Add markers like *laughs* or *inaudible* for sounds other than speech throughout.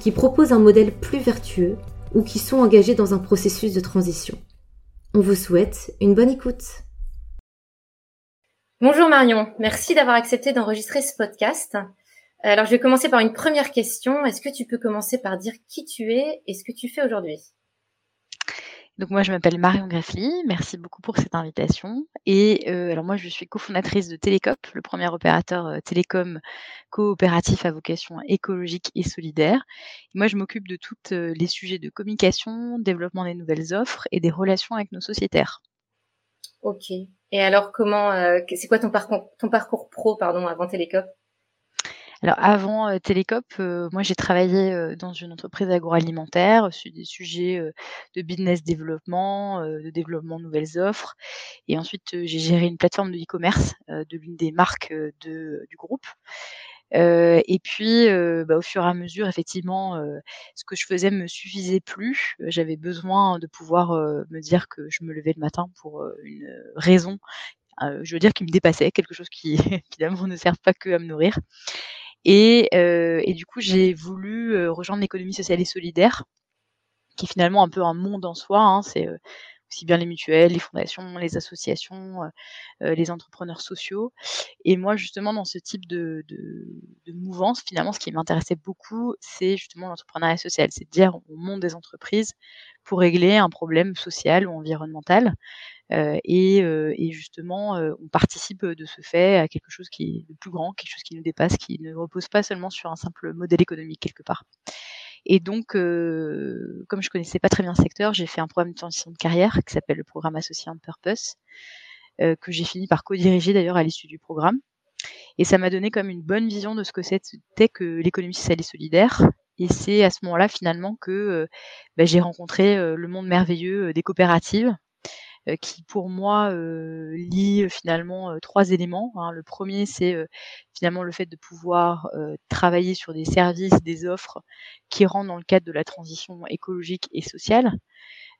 qui proposent un modèle plus vertueux ou qui sont engagés dans un processus de transition. On vous souhaite une bonne écoute. Bonjour Marion, merci d'avoir accepté d'enregistrer ce podcast. Alors je vais commencer par une première question. Est-ce que tu peux commencer par dire qui tu es et ce que tu fais aujourd'hui? Donc moi, je m'appelle Marion Greffly. Merci beaucoup pour cette invitation. Et euh, alors moi, je suis cofondatrice de Télécop, le premier opérateur euh, télécom coopératif à vocation écologique et solidaire. moi, je m'occupe de tous euh, les sujets de communication, développement des nouvelles offres et des relations avec nos sociétaires. Ok. Et alors, comment, c'est quoi ton parcours, ton parcours pro, pardon, avant Télécop? Alors avant euh, euh, moi j'ai travaillé euh, dans une entreprise agroalimentaire sur des sujets de business développement, de développement de nouvelles offres. Et ensuite j'ai géré une plateforme de e-commerce de l'une des marques du groupe. et puis, bah, au fur et à mesure, effectivement, ce que je faisais me suffisait plus. J'avais besoin de pouvoir me dire que je me levais le matin pour une raison, je veux dire, qui me dépassait, quelque chose qui *laughs* finalement ne sert pas que à me nourrir. Et, euh, et du coup, j'ai voulu euh, rejoindre l'économie sociale et solidaire, qui est finalement un peu un monde en soi. Hein, c'est euh, aussi bien les mutuelles, les fondations, les associations, les entrepreneurs sociaux. Et moi, justement, dans ce type de mouvance, finalement, ce qui m'intéressait beaucoup, c'est justement l'entrepreneuriat social. C'est de dire, on monte des entreprises pour régler un problème social ou environnemental. Euh, et, euh, et, justement, euh, on participe de ce fait à quelque chose qui est de plus grand, quelque chose qui nous dépasse, qui ne repose pas seulement sur un simple modèle économique quelque part. Et donc, euh, comme je connaissais pas très bien le secteur, j'ai fait un programme de transition de carrière qui s'appelle le programme associé Purpose, euh, que j'ai fini par co-diriger d'ailleurs à l'issue du programme. Et ça m'a donné comme une bonne vision de ce que c'était que l'économie sociale et solidaire. Et c'est à ce moment-là finalement que bah, j'ai rencontré le monde merveilleux des coopératives, qui pour moi euh, lie euh, finalement trois éléments. Hein. Le premier, c'est finalement le fait de pouvoir travailler sur des services, des offres qui rentrent dans le cadre de la transition écologique et sociale.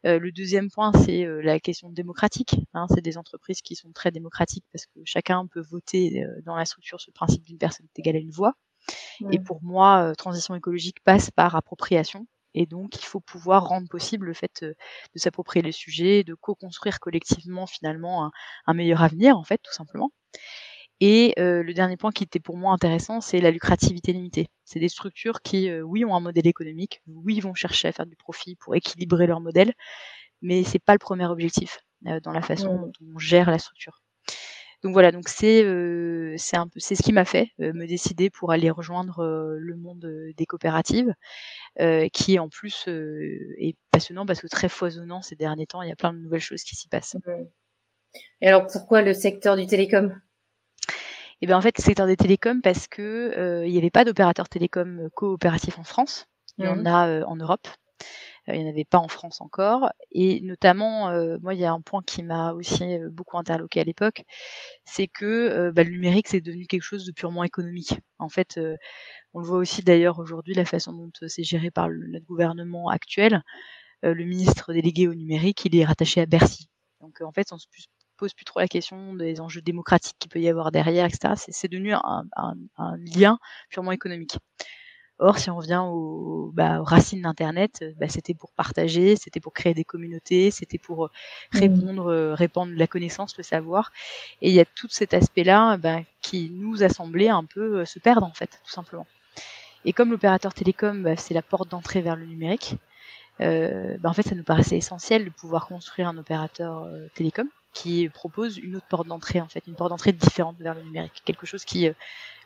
le deuxième point, c'est la question démocratique. Hein. c'est des entreprises qui sont très démocratiques parce que chacun peut voter dans la structure ce principe d'une personne égale à une voix. Et pour moi, transition écologique passe par appropriation. Et donc, il faut pouvoir rendre possible le fait de s'approprier les sujets, de co-construire collectivement finalement un, meilleur avenir, en fait, tout simplement. Et le dernier point qui était pour moi intéressant, c'est la lucrativité limitée. C'est des structures qui, oui, ont un modèle économique, oui, vont chercher à faire du profit pour équilibrer leur modèle, mais c'est pas le premier objectif dans la façon dont on gère la structure. Donc voilà, donc c'est c'est un peu c'est ce qui m'a fait me décider pour aller rejoindre le monde des coopératives, qui en plus est passionnant parce que très foisonnant ces derniers temps. Il y a plein de nouvelles choses qui s'y passent. Et alors pourquoi le secteur du télécom? Eh bien en fait, le secteur des télécoms parce que il n'y avait pas d'opérateurs télécom coopératifs en France. Il y en mmh. a en Europe. Euh, il n'y en avait pas en France encore. Et notamment, euh, moi, il y a un point qui m'a aussi euh, beaucoup interloqué à l'époque, c'est que bah, le numérique, c'est devenu quelque chose de purement économique. En fait, on le voit aussi d'ailleurs aujourd'hui, la façon dont c'est géré par le, notre gouvernement actuel. le ministre délégué au numérique, il est rattaché à Bercy. Donc en fait, on se pose plus trop la question des enjeux démocratiques qu'il peut y avoir derrière, etc. C'est devenu un, lien purement économique. Or, si on revient bah, aux, racines d'Internet, euh, bah, c'était pour partager, c'était pour créer des communautés, c'était pour euh, mmh. répondre, euh, répandre la connaissance, le savoir. Et il y a tout cet aspect-là bah, qui nous a semblé un peu se perdre, en fait, tout simplement. Et comme l'opérateur télécom, c'est la porte d'entrée vers le numérique, euh, en fait, ça nous paraissait essentiel de pouvoir construire un opérateur télécom qui propose une autre porte d'entrée, en fait, une porte d'entrée différente vers le numérique, quelque chose qui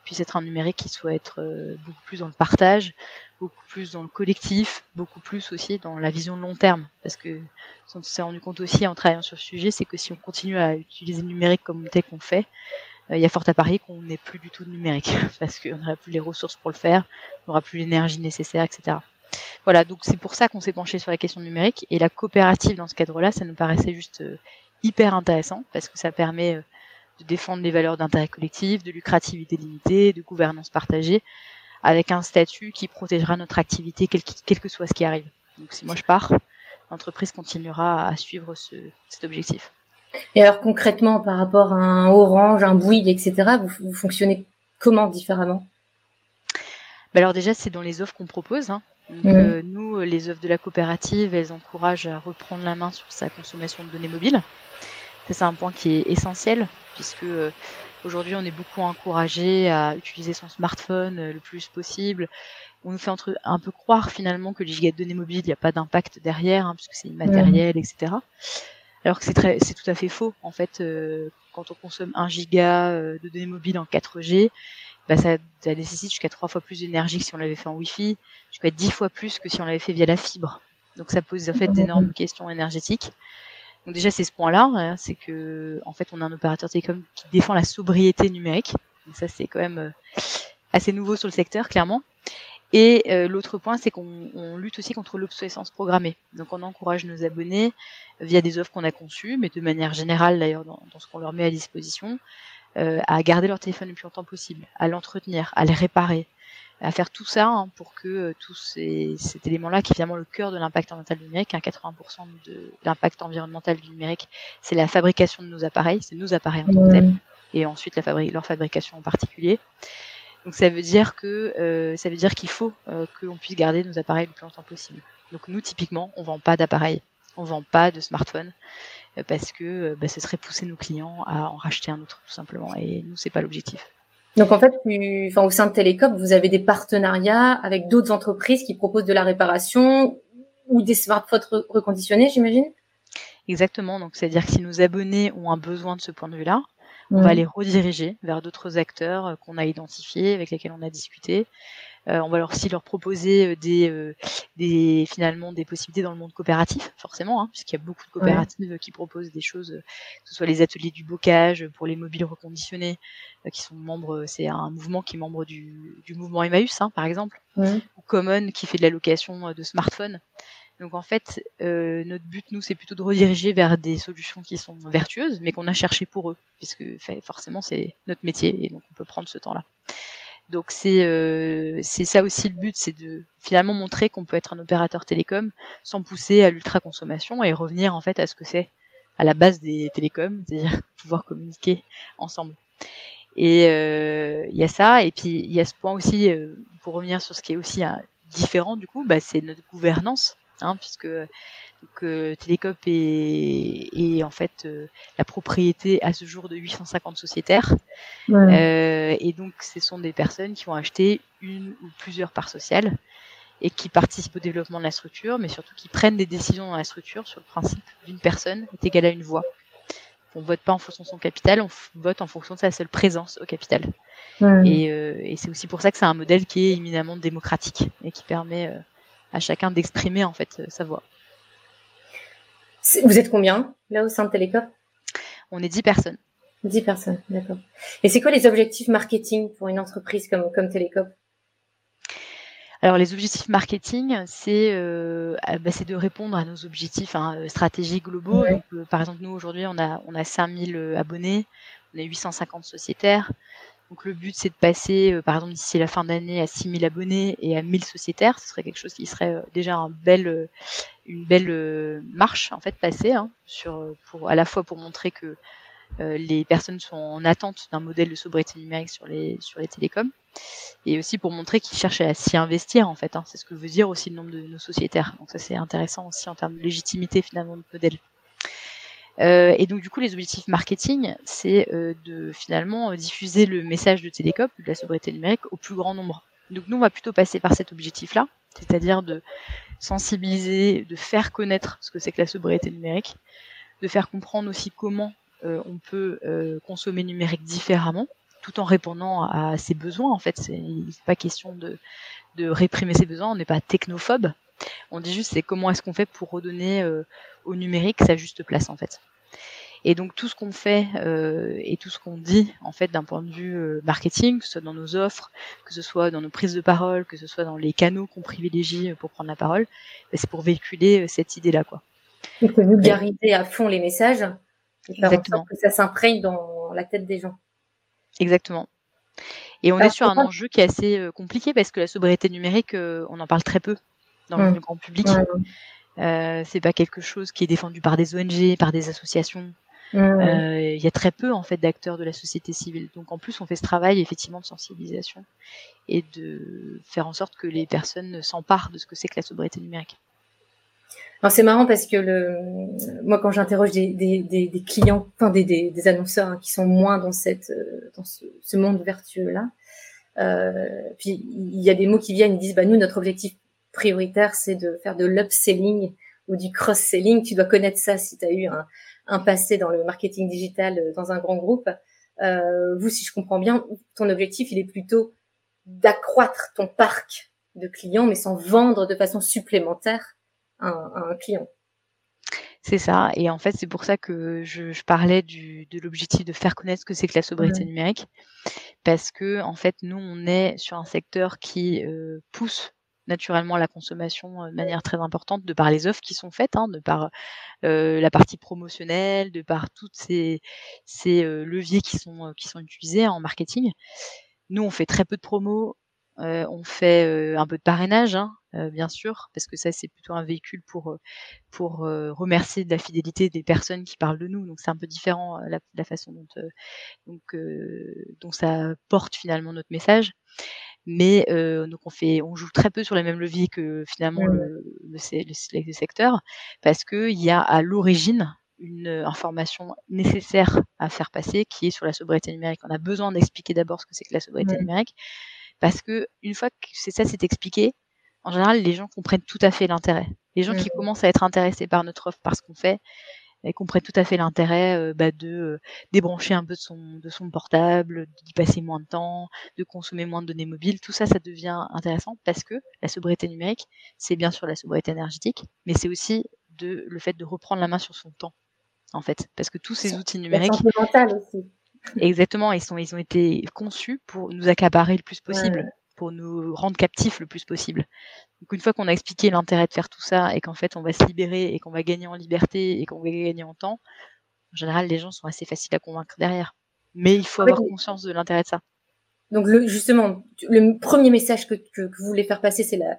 puisse être un numérique qui soit être euh, beaucoup plus dans le partage, beaucoup plus dans le collectif, beaucoup plus aussi dans la vision de long terme. Parce que ce qu'on s'est rendu compte aussi en travaillant sur ce sujet, c'est que si on continue à utiliser le numérique comme tel qu'on fait, euh, il y a fort à parier qu'on n'ait plus du tout de numérique, *laughs* parce qu'on n'aura plus les ressources pour le faire, on n'aura plus l'énergie nécessaire, etc. voilà, donc c'est pour ça qu'on s'est penché sur la question numérique et la coopérative dans ce cadre-là, ça nous paraissait juste hyper intéressant parce que ça permet de défendre les valeurs d'intérêt collectif, de lucrativité limitée, de gouvernance partagée, avec un statut qui protégera notre activité quel, quel que soit ce qui arrive. Donc si moi je pars, l'entreprise continuera à suivre ce, cet objectif. Et alors concrètement, par rapport à un Orange, un Bouygues, etc., vous, fonctionnez comment différemment? Bah Alors déjà, c'est dans les offres qu'on propose. Hein. Donc, mmh. euh, nous, les offres de la coopérative, elles encouragent à reprendre la main sur sa consommation de données mobiles. C'est un point qui est essentiel puisque euh, aujourd'hui on est beaucoup encouragé à utiliser son smartphone euh, le plus possible. On nous fait entre, un peu croire finalement que les gigas de données mobiles, il n'y a pas d'impact derrière, hein, puisque c'est immatériel, etc. Alors que c'est très, c'est tout à fait faux. En fait, euh, quand on consomme un giga de données mobiles en 4G, bah ça, ça nécessite jusqu'à trois fois plus d'énergie que si on l'avait fait en Wi-Fi, jusqu'à dix fois plus que si on l'avait fait via la fibre. Donc ça pose en fait d'énormes questions énergétiques. Donc déjà c'est ce point-là, hein, c'est que en fait on a un opérateur télécom qui défend la sobriété numérique. Donc ça c'est quand même euh, assez nouveau sur le secteur clairement. Et euh, l'autre point, c'est qu'on lutte aussi contre l'obsolescence programmée. Donc on encourage nos abonnés via des offres qu'on a conçues, mais de manière générale d'ailleurs dans, ce qu'on leur met à disposition, euh, à garder leur téléphone le plus longtemps possible, à l'entretenir, à les réparer, à faire tout ça hein, pour que euh, tous ces, cet élément-là, qui est finalement le cœur de l'impact environnemental du numérique, hein, 80% de l'impact environnemental du numérique, c'est la fabrication de nos appareils, c'est nos appareils en tant que tels, et ensuite la fabri leur fabrication en particulier. Donc ça veut dire que euh, ça veut dire qu'il faut euh, que l'on puisse garder nos appareils le plus longtemps possible. Donc nous typiquement, on vend pas d'appareils, on vend pas de smartphone euh, parce que bah, ce serait pousser nos clients à en racheter un autre tout simplement. Et nous c'est pas l'objectif. Donc en fait, enfin, au sein de Télécom, vous avez des partenariats avec d'autres entreprises qui proposent de la réparation ou des smartphones reconditionnés, j'imagine? Exactement. Donc c'est-à-dire que si nos abonnés ont un besoin de ce point de vue-là, on va les rediriger vers d'autres acteurs euh, qu'on a identifiés, avec lesquels on a discuté. Euh, on va leur aussi leur proposer euh, des, euh, des finalement des possibilités dans le monde coopératif, forcément, hein, puisqu'il y a beaucoup de coopératives qui proposent des choses, que ce soit les ateliers du bocage pour les mobiles reconditionnés, qui sont membres, c'est un mouvement qui est membre du, du mouvement Emmaüs, hein, par exemple, ou Common qui fait de la location de smartphones. Donc en fait, euh, notre but, nous, c'est plutôt de rediriger vers des solutions qui sont vertueuses, mais qu'on a cherché pour eux, puisque forcément, c'est notre métier, et donc on peut prendre ce temps-là. Donc c'est euh, c'est ça aussi le but, c'est de finalement montrer qu'on peut être un opérateur télécom sans pousser à l'ultra consommation et revenir en fait à ce que c'est à la base des télécoms, c'est-à-dire *laughs* pouvoir communiquer ensemble. Et euh, il y a ça, et puis il y a ce point aussi euh, pour revenir sur ce qui est aussi différent du coup, bah, c'est notre gouvernance, hein, puisque que Télécop est, est, en fait euh, la propriété à ce jour de 850 sociétaires. Euh, et donc, ce sont des personnes qui ont acheté une ou plusieurs parts sociales et qui participent au développement de la structure, mais surtout qui prennent des décisions dans la structure sur le principe d'une personne est égale à une voix. On vote pas en fonction de son capital, on vote en fonction de sa seule présence au capital. Et, euh, et c'est aussi pour ça que c'est un modèle qui est éminemment démocratique et qui permet à chacun d'exprimer en fait sa voix. Vous êtes combien là au sein de Télécom On est 10 personnes. 10 personnes, d'accord. Et c'est quoi les objectifs marketing pour une entreprise comme, comme Télécom alors les objectifs marketing, c'est euh, ah, bah, de répondre à nos objectifs hein, euh, stratégiques globaux. Euh, par exemple, nous aujourd'hui, on a on a 5000 euh, abonnés, on a 850 sociétaires. Donc le but, c'est de passer, par exemple, d'ici la fin d'année à 6000 abonnés et à 1000 sociétaires. Ce serait quelque chose qui serait déjà un bel, une belle euh, marche en fait passée hein, sur euh, à la fois pour montrer que euh, les personnes sont en attente d'un modèle de sobriété numérique sur les sur les télécoms et aussi pour montrer qu'ils cherchent à s'y investir en fait. Hein. C'est ce que veut dire aussi le nombre de nos sociétaires. Donc ça c'est intéressant aussi en termes de légitimité finalement de modèle. Euh, et donc du coup, les objectifs marketing, c'est euh, de finalement diffuser le message de Télécom, de la sobriété numérique, au plus grand nombre. Donc nous, on va plutôt passer par cet objectif-là, c'est-à-dire de sensibiliser, de faire connaître ce que c'est que la sobriété numérique, de faire comprendre aussi comment euh, on peut euh, consommer numérique différemment, tout en répondant à ses besoins. En fait, c'est pas question de, de réprimer ses besoins. On n'est pas technophobe. On dit juste c'est comment est-ce qu'on fait pour redonner euh, au numérique sa juste place en fait. Et donc tout ce qu'on fait euh, et tout ce qu'on dit en fait d'un point de vue euh, marketing, que ce soit dans nos offres, que ce soit dans nos prises de parole, que ce soit dans les canaux qu'on privilégie pour prendre la parole, ben, c'est pour véhiculer cette idée-là quoi. Donc vulgariser à fond les messages et faire en sorte que ça s'imprègne dans la tête des gens. Exactement. Et on est sur un enjeu qui est assez compliqué parce que la sobriété numérique, on en parle très peu dans le mmh. grand public. Euh, c'est pas quelque chose qui est défendu par des ONG, par des associations. Euh, il y a très peu en fait d'acteurs de la société civile. Donc en plus, on fait ce travail effectivement de sensibilisation et de faire en sorte que les personnes s'emparent de ce que c'est que la sobriété numérique. c'est marrant parce que le, moi quand j'interroge des, des, des, clients, enfin des, des, annonceurs hein, qui sont moins dans cette euh, dans ce, ce monde vertueux là, euh, puis il y a des mots qui viennent, ils disent bah nous notre objectif prioritaire, c'est de faire de l'upselling ou du cross-selling. Tu dois connaître ça si tu as eu un, un, passé dans le marketing digital euh, dans un grand groupe. Euh, vous, si je comprends bien, ton objectif, il est plutôt d'accroître ton parc de clients, mais sans vendre de façon supplémentaire un, un client. C'est ça. Et en fait, c'est pour ça que je, je parlais du, de l'objectif de faire connaître ce que c'est que la sobriété numérique. Parce que, en fait, nous, on est sur un secteur qui euh, pousse naturellement la consommation de manière très importante de par les offres qui sont faites, hein, de par euh, la partie promotionnelle, de par toutes ces, euh, leviers qui sont, qui sont utilisés en marketing. Nous, on fait très peu de promos, euh, on fait un peu de parrainage, hein, bien sûr, parce que ça c'est plutôt un véhicule pour pour remercier de la fidélité des personnes qui parlent de nous. Donc c'est un peu différent la, la façon dont donc dont ça porte finalement notre message mais euh, donc on fait, on joue très peu sur les mêmes leviers que finalement le, le, le, secteur, parce qu'il y a à l'origine une information nécessaire à faire passer qui est sur la sobriété numérique. On a besoin d'expliquer d'abord ce que c'est que la sobriété numérique, parce que une fois que c'est ça c'est expliqué, en général les gens comprennent tout à fait l'intérêt. Les gens qui commencent à être intéressés par notre offre, par ce qu'on fait, et comprennent tout à fait l'intérêt euh, bah, de euh, débrancher un peu de son, de son portable, d'y passer moins de temps, de consommer moins de données mobiles. Tout ça, ça devient intéressant parce que la sobriété numérique, c'est bien sûr la sobriété énergétique, mais c'est aussi de, le fait de reprendre la main sur son temps, en fait. Parce que tous ces outils numériques. aussi. Exactement, ils, sont, ils ont été conçus pour nous accaparer le plus possible pour nous rendre captifs le plus possible. Donc une fois qu'on a expliqué l'intérêt de faire tout ça et qu'en fait on va se libérer et qu'on va gagner en liberté et qu'on va gagner en temps, en général les gens sont assez faciles à convaincre derrière. Mais il faut avoir conscience de l'intérêt de ça. Donc le, justement, le premier message que, que, vous voulez faire passer, c'est la,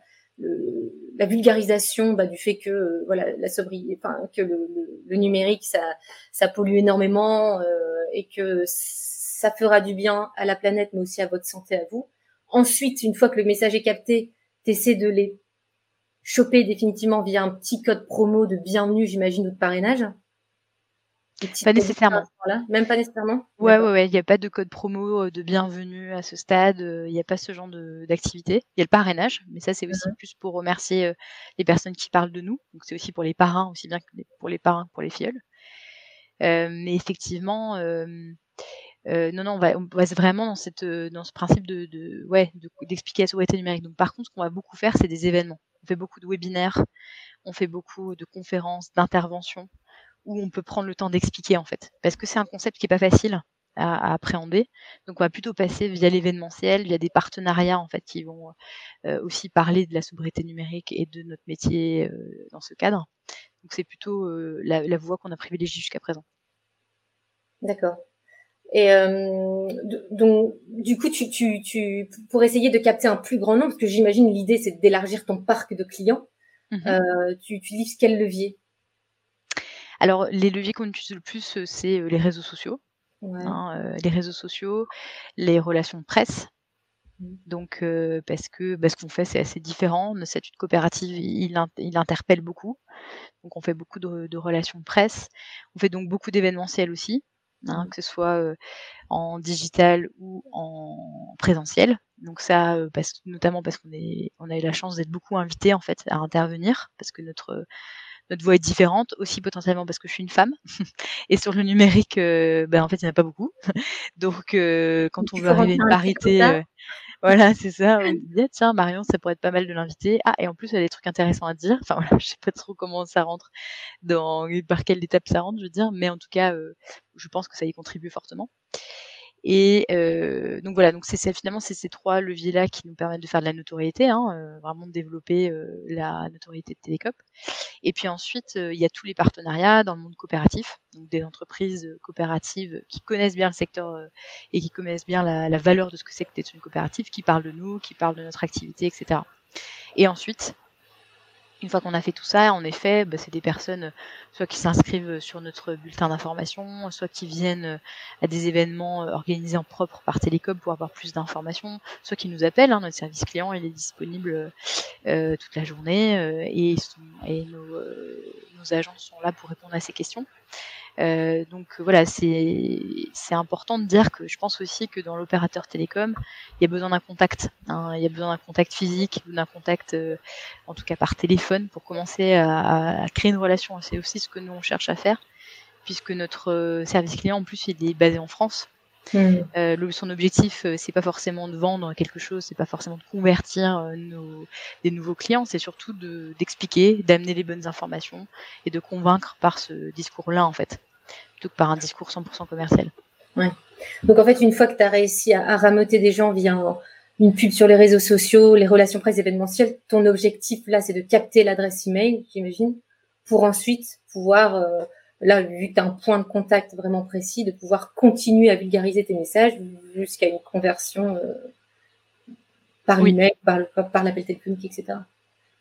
la vulgarisation bah, du fait que euh, voilà la sobriété, enfin que le, le, numérique ça, ça pollue énormément euh, et que ça fera du bien à la planète mais aussi à votre santé à vous. Ensuite, une fois que le message est capté, tu essaies de les choper définitivement via un petit code promo de bienvenue, j'imagine, ou de parrainage. Pas nécessairement. Même pas nécessairement Ouais, ouais, ouais. Il n'y a pas de code promo euh, de bienvenue à ce stade. Euh, il n'y a pas ce genre d'activité. Il y a le parrainage, mais ça, c'est aussi mhm. plus pour remercier euh, les personnes qui parlent de nous. Donc, c'est aussi pour les parrains, aussi bien que pour les parrains que pour les filleuls. mais effectivement, euh, non, non, on va, on va vraiment dans, cette, euh, dans ce principe de, de ouais, d'expliquer la sobriété numérique. Donc, par contre, ce qu'on va beaucoup faire, c'est des événements. On fait beaucoup de webinaires, on fait beaucoup de conférences, d'interventions, où on peut prendre le temps d'expliquer en fait, parce que c'est un concept qui est pas facile à, à, appréhender. Donc, on va plutôt passer via l'événementiel, via des partenariats en fait qui vont euh, aussi parler de la sobriété numérique et de notre métier euh, dans ce cadre. Donc, c'est plutôt euh, la, la voie qu'on a privilégiée jusqu'à présent. D'accord. Et euh, donc, du coup, tu, tu, tu, pour essayer de capter un plus grand nombre, parce que j'imagine l'idée c'est d'élargir ton parc de clients, mmh euh, tu utilises quel levier? Alors, les leviers qu'on utilise le plus, euh, c'est les réseaux sociaux. Hein, les réseaux sociaux, les relations de presse. Mmh. Donc, parce que bah, ce qu'on fait, c'est assez différent. Notre statut de coopérative, il, il, interpelle beaucoup. Donc, on fait beaucoup de, de relations presse. On fait donc beaucoup d'événementiels aussi. Hein, que ce soit en digital ou en présentiel. Donc ça, parce, notamment parce qu'on on a eu la chance d'être beaucoup invités en fait à intervenir, parce que notre notre voix est différente, aussi potentiellement parce que je suis une femme. *laughs* et sur le numérique, ben, en fait, il n'y en a pas beaucoup. *laughs* Donc, quand on veut arriver à une parité, voilà, c'est ça. On dit, tiens, Marion, ça pourrait être pas mal de l'inviter. Ah, et en plus, elle a des trucs intéressants à dire. Enfin, voilà, *laughs* je sais pas trop comment ça rentre, dans, par quelle étape ça rentre, je veux dire. Mais en tout cas, euh, je pense que ça y contribue fortement. Et euh, donc voilà, donc c'est finalement c'est ces trois leviers-là qui nous permettent de faire de la notoriété, hein, euh, vraiment de développer euh, la notoriété de Télécop. Et puis ensuite, il y a tous les partenariats dans le monde coopératif, donc des entreprises coopératives qui connaissent bien le secteur et qui connaissent bien la, la valeur de ce que c'est que d'être une coopérative, qui parlent de nous, qui parlent de notre activité, etc. Et ensuite, une fois qu'on a fait tout ça, en effet, bah, c'est des personnes euh, soit qui s'inscrivent sur notre bulletin d'information, soit qui viennent euh, à des événements euh, organisés en propre par Télécom pour avoir plus d'informations, soit qui nous appellent. Hein, notre service client, il est disponible toute la journée et, et nos, nos agents sont là pour répondre à ces questions. Euh, donc voilà, c'est important de dire que je pense aussi que dans l'opérateur télécom, il y a besoin d'un contact. Hein, il y a besoin d'un contact physique, d'un contact, euh, en tout cas par téléphone, pour commencer à, à créer une relation. C'est aussi ce que nous on cherche à faire, puisque notre euh, service client en plus il est basé en France. Mmh. Euh, son objectif, euh, c'est pas forcément de vendre quelque chose, c'est pas forcément de convertir euh, nos, des nouveaux clients, c'est surtout d'expliquer, d'amener les bonnes informations et de convaincre par ce discours-là en fait, plutôt que par un discours 100% commercial. Ouais. Donc en fait, une fois que tu as réussi à, à, ramoter des gens via une pub sur les réseaux sociaux, les relations presse événementielles, ton objectif là, c'est de capter l'adresse email, j'imagine, pour ensuite pouvoir euh, là, vu que tu as un point de contact vraiment précis, de pouvoir continuer à vulgariser tes messages jusqu'à une conversion euh, par oui. email, par, par l'appel téléphonique, etc.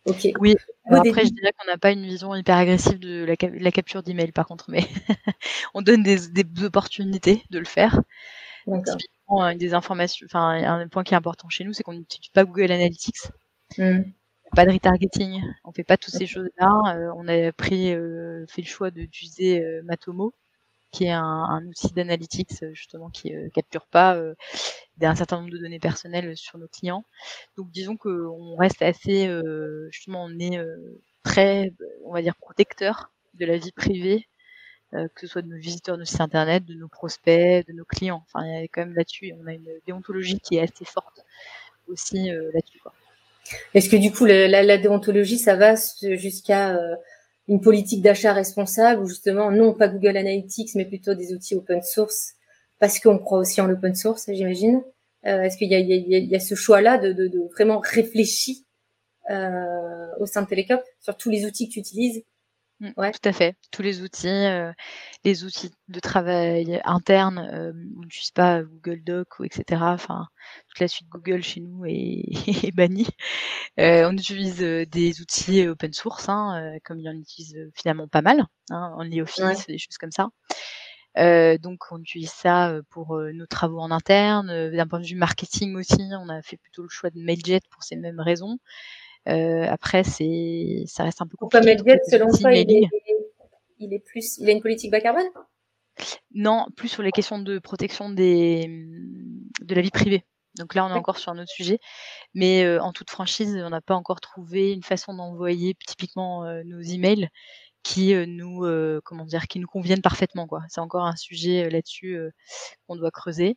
Ok. Oui. après, je dirais qu'on n'a pas une vision hyper agressive de la, la capture d'email, par contre, mais *laughs* on donne des, des, opportunités de le faire. Typiquement, euh, des informations. Enfin, un point qui est important chez nous, c'est qu'on n'utilise pas Google Analytics. Mmh pas de retargeting, on fait pas toutes ces choses-là. Euh, on a pris, euh, fait le choix d'utiliser euh, Matomo, qui est un, un outil d'analytics justement qui capture pas un certain nombre de données personnelles sur nos clients. Donc disons qu'on reste assez, justement, on est très, on va dire, protecteur de la vie privée que ce soit de nos visiteurs de nos sites internet, de nos prospects, de nos clients. Enfin, il y a quand même là-dessus, on a une déontologie qui est assez forte aussi là-dessus. Est-ce que du coup, la, déontologie, ça va jusqu'à euh, une politique d'achat responsable ou justement, non pas Google Analytics, mais plutôt des outils open source, parce qu'on croit aussi en l'open source, j'imagine. Euh, Est-ce qu'il y, a, ce choix-là de, vraiment réfléchir euh, au sein de Télécop sur tous les outils que tu utilises? Ouais. Tout à fait. Tous les outils, euh, les outils de travail interne, euh, on n'utilise pas Google Doc ou etc. Enfin, toute la suite Google chez nous est, *laughs* est bannie. Euh, on utilise des outils open source, hein, comme il y en utilise finalement pas mal, hein, OnlyOffice, ouais. des choses comme ça. donc on utilise ça pour nos travaux en interne. D'un point de vue marketing aussi, on a fait plutôt le choix de Mailjet pour ces mêmes raisons. Euh, après, c'est, ça reste un peu compliqué. Pourquoi selon toi, il est, il est, plus, il a une politique bas carbone? Non, plus sur les questions de protection des, de la vie privée. Donc là, on est encore sur un autre sujet. Mais euh, en toute franchise, on n'a pas encore trouvé une façon d'envoyer typiquement euh, nos emails qui euh, nous, euh, comment dire, qui nous conviennent parfaitement. Quoi. C'est encore un sujet là-dessus qu'on doit creuser.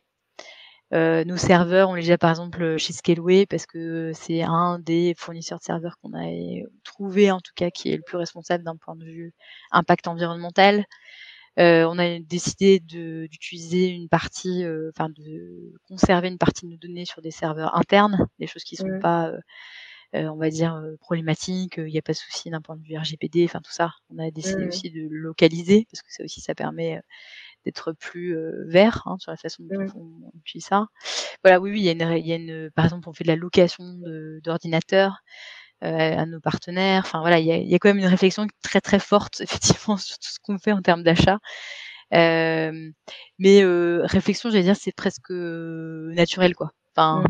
Euh, nos serveurs, on les gère par exemple chez Scaleway parce que c'est un des fournisseurs de serveurs qu'on a trouvé en tout cas qui est le plus responsable d'un point de vue impact environnemental. Euh, on a décidé d'utiliser une partie, euh, enfin de conserver une partie de nos données sur des serveurs internes, des choses qui sont mmh. pas, euh, on va dire problématiques. Il n'y a pas de souci d'un point de vue RGPD, enfin tout ça. On a décidé mmh. aussi de localiser parce que ça aussi ça permet d'être plus vert hein, sur la façon dont mmh. on, utilise ça. Voilà, oui, oui, il y a une, il y a une par exemple, on fait de la location d'ordinateurs euh, à nos partenaires. Enfin voilà, il y, a, il y, a, quand même une réflexion très très forte *laughs* effectivement sur tout ce qu'on fait en termes d'achat. Euh, mais euh, réflexion, j'allais dire, c'est presque naturel quoi. Enfin,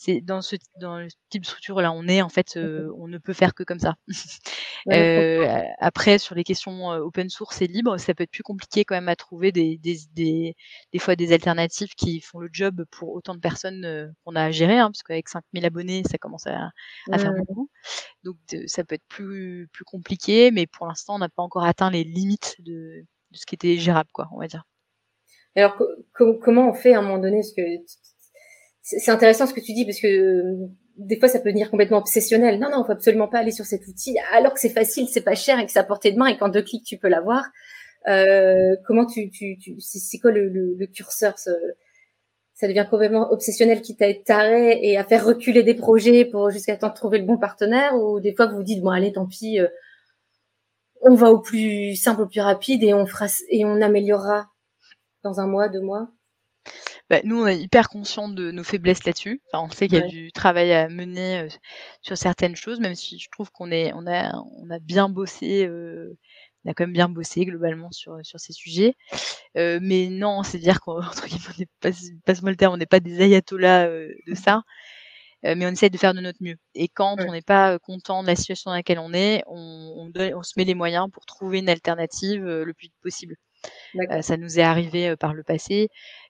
c'est dans ce dans le type de structure là on est en fait euh, on ne peut faire que comme ça. *laughs* euh, après sur les questions euh, open source et libre, ça peut être plus compliqué quand même à trouver des des des, des fois des alternatives qui font le job pour autant de personnes euh, qu'on a à gérer hein, parce qu'avec 5000 abonnés, ça commence à, à faire beaucoup. Donc ça peut être plus plus compliqué mais pour l'instant, on n'a pas encore atteint les limites de de ce qui était gérable quoi, on va dire. Alors comment on fait à un moment donné? Parce que c'est intéressant ce que tu dis parce que des fois ça peut devenir complètement obsessionnel. Non, non, faut absolument pas aller sur cet outil alors que c'est facile, c'est pas cher et que c'est à portée de main et qu'en deux clics tu peux l'avoir. Euh, comment tu, tu, tu c'est quoi le, le, le curseur ce, ça devient complètement obsessionnel à être taré et à faire reculer des projets pour jusqu'à temps de trouver le bon partenaire ou des fois vous vous dites bon allez tant pis euh, on va au plus simple au plus rapide et on fera et on améliorera dans un mois deux mois? Bah, nous, on est hyper conscient de nos faiblesses là-dessus. Enfin, on sait qu'il y a du travail à mener euh, sur certaines choses, même si je trouve qu'on est, on a, on a bien bossé, euh, on a quand même bien bossé globalement sur sur ces sujets. Euh, mais non, c'est dire qu'entre *laughs* guillemets, pas, passe-moi le terme, on n'est pas des ayatollahs de ça. mais on essaie de faire de notre mieux. Et quand on n'est pas content de la situation dans laquelle on est, on, on, on, se met les moyens pour trouver une alternative le plus vite possible. Ça nous est arrivé par le passé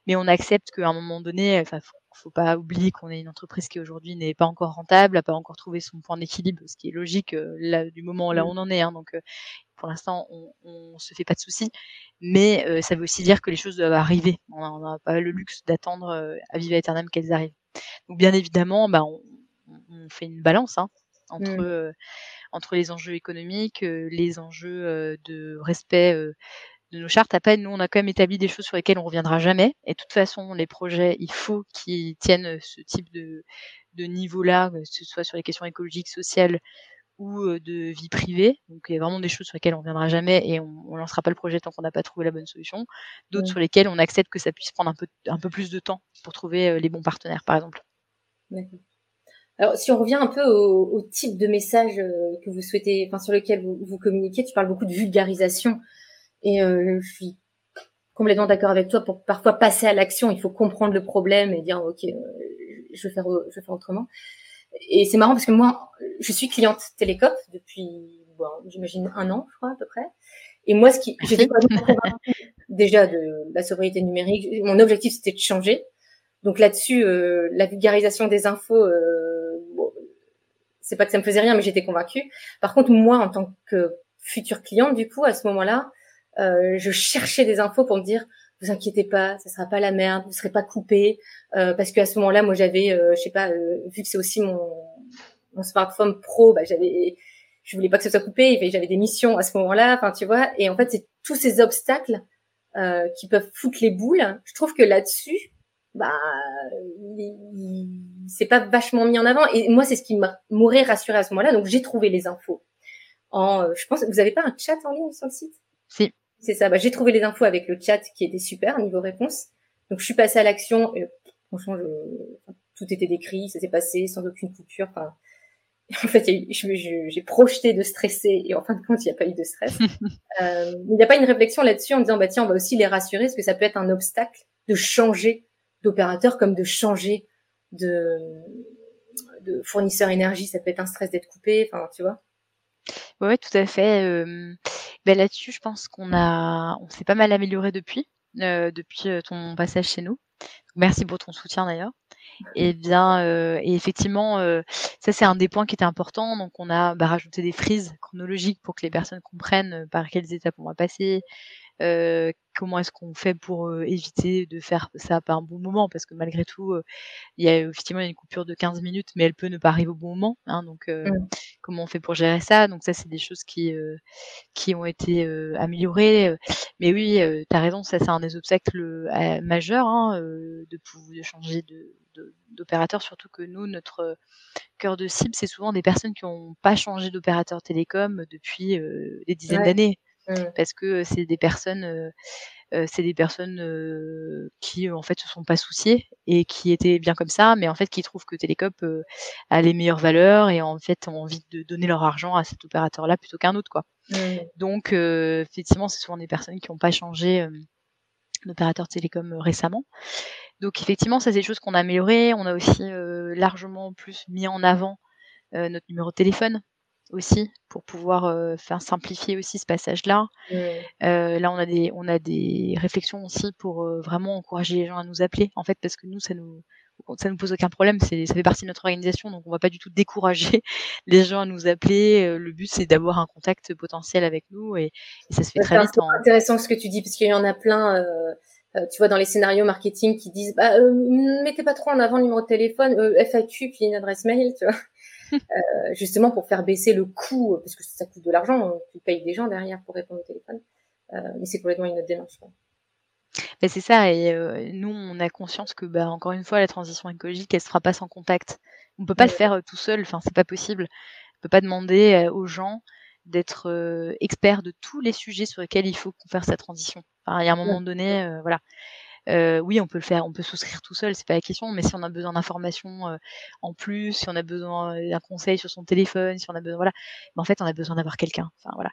mais on accepte qu'à un moment donné, enfin, faut, faut pas oublier qu'on est une entreprise qui aujourd'hui n'est pas encore rentable, n'a pas encore trouvé son point d'équilibre, ce qui est logique euh, là, du moment là où mmh. on en est. Hein, donc, euh, pour l'instant, on, on se fait pas de soucis, mais euh, ça veut aussi dire que les choses doivent arriver. On n'a pas le luxe d'attendre à viva aeternam qu'elles arrivent. Donc, bien évidemment, bah, on, on fait une balance hein, entre mmh. entre les enjeux économiques, les enjeux de respect de nos chartes. Après, nous, on a quand même établi des choses sur lesquelles on reviendra jamais. Et de toute façon, les projets, il faut qu'ils tiennent ce type de, de niveau-là, que ce soit sur les questions écologiques, sociales ou de vie privée. Donc, il y a vraiment des choses sur lesquelles on reviendra jamais et on, on lancera pas le projet tant qu'on n'a pas trouvé la bonne solution. D'autres sur lesquelles on accepte que ça puisse prendre un peu, un peu plus de temps pour trouver les bons partenaires, par exemple. D'accord. Alors, si on revient un peu au, au type de message que vous souhaitez, enfin, sur lequel vous, vous communiquez, tu parles beaucoup de vulgarisation. Et euh, je suis complètement d'accord avec toi pour parfois passer à l'action. Il faut comprendre le problème et dire ok, euh, je vais faire, je vais faire autrement. Et c'est marrant parce que moi, je suis cliente Télécop depuis, bon, j'imagine un an, je crois à peu près. Et moi, ce qui, j'étais *laughs* déjà de la sobriété numérique. Mon objectif, c'était de changer. Donc là-dessus, euh, la vulgarisation des infos, euh, bon, c'est pas que ça me faisait rien, mais j'étais convaincue. Par contre, moi, en tant que future cliente, du coup, à ce moment-là, je cherchais des infos pour me dire vous inquiétez pas, ça sera pas la merde, vous serez pas coupé, euh, parce qu'à ce moment-là, moi j'avais, euh, je sais pas, euh, vu que c'est aussi mon, mon smartphone pro, bah, j'avais, je voulais pas que ce soit coupé, j'avais des missions à ce moment-là, enfin tu vois, et en fait c'est tous ces obstacles euh, qui peuvent foutre les boules. Je trouve que là-dessus, bah, c'est pas vachement mis en avant, et moi c'est ce qui m'aurait rassuré à ce moment-là, donc j'ai trouvé les infos. En, je pense, vous avez pas un chat en ligne sur le site? Si. C'est ça. Bah, j'ai trouvé les infos avec le chat qui était super niveau réponse. Donc je suis passée à l'action. Et, franchement, tout était décrit, ça s'est passé sans aucune coupure. Enfin, *laughs* en fait, j'ai projeté de stresser et en fin de compte, il n'y a pas eu de stress. *laughs* euh, il n'y a pas une réflexion là-dessus en disant bah tiens, on va aussi les rassurer parce que ça peut être un obstacle de changer d'opérateur comme de changer de, de fournisseur énergie. Ça peut être un stress d'être coupé. Enfin, tu vois. Ouais, tout à fait. Euh, ben là-dessus, je pense qu'on a, on s'est pas mal amélioré depuis, euh, depuis ton passage chez nous. Merci pour ton soutien d'ailleurs. Et bien, euh, et effectivement, ça c'est un des points qui était important. Donc, on a bah, rajouté des frises chronologiques pour que les personnes comprennent par quelles étapes on va passer, comment est-ce qu'on fait pour euh, éviter de faire ça pas un bon moment? Parce que malgré tout euh, il y a effectivement une coupure de 15 minutes mais elle peut ne pas arriver au bon moment hein, donc mmh. comment on fait pour gérer ça? Donc ça c'est des choses qui qui ont été améliorées mais oui tu as raison ça c'est un des obstacles majeurs hein, de de changer de d'opérateur, surtout que nous, notre cœur de cible, c'est souvent des personnes qui n'ont pas changé d'opérateur télécom depuis des dizaines d'années. Mmh. parce que c'est des personnes c'est des personnes qui en fait se sont pas souciées et qui étaient bien comme ça, mais en fait qui trouvent que Télécop a les meilleures valeurs et en fait ont envie de donner leur argent à cet opérateur-là plutôt qu'un autre quoi. Mmh. Donc effectivement, c'est souvent des personnes qui n'ont pas changé d'opérateur télécom récemment. Donc effectivement, ça c'est des choses qu'on a améliorées. On a aussi largement plus mis en avant notre numéro de téléphone aussi pour pouvoir euh, faire simplifier aussi ce passage-là. Euh, là, on a des on a des réflexions aussi pour euh, vraiment encourager les gens à nous appeler. En fait, parce que nous, ça nous ça nous pose aucun problème. C'est ça fait partie de notre organisation, donc on va pas du tout décourager *laughs* les gens à nous appeler. Le but, c'est d'avoir un contact potentiel avec nous et, ça se fait très vite. C'est intéressant ce que tu dis parce qu'il y en a plein tu vois, dans les scénarios marketing qui disent, bah, mettez pas trop en avant le numéro de téléphone, FAQ puis une adresse mail, tu vois. Euh, justement pour faire baisser le coût, parce que ça coûte de l'argent, tu payes des gens derrière pour répondre au téléphone. Euh, mais c'est complètement une autre démarche. Bah, c'est ça, et euh, nous, on a conscience que, bah, encore une fois, la transition écologique, elle se fera pas sans contact. On peut pas le faire tout seul, enfin, c'est pas possible. On peut pas demander aux gens d'être experts de tous les sujets sur lesquels il faut qu'on fasse sa transition. Enfin, il y a un moment donné, voilà. Euh, oui, on peut le faire, on peut souscrire tout seul, c'est pas la question, mais si on a besoin d'informations euh, en plus, si on a besoin euh, d'un conseil sur son téléphone, si on a besoin, voilà, en fait, on a besoin d'avoir quelqu'un. Enfin voilà.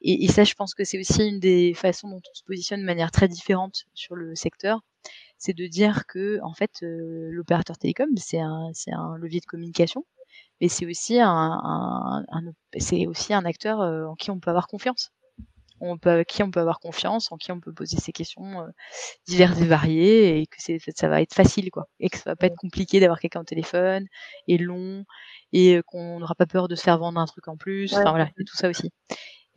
Et, ça, je pense que c'est aussi une des façons dont on se positionne de manière très différente sur le secteur, c'est de dire que en fait, l'opérateur télécom, c'est un, levier de communication, mais c'est aussi un acteur en qui on peut avoir confiance on peut, qui on peut avoir confiance, en qui on peut poser ses questions euh, diverses et variées, et que c'est, ça va être facile, quoi, et que ça va pas être compliqué d'avoir quelqu'un au téléphone, et long, et euh, qu'on n'aura pas peur de se faire vendre un truc en plus, enfin voilà, et tout ça aussi.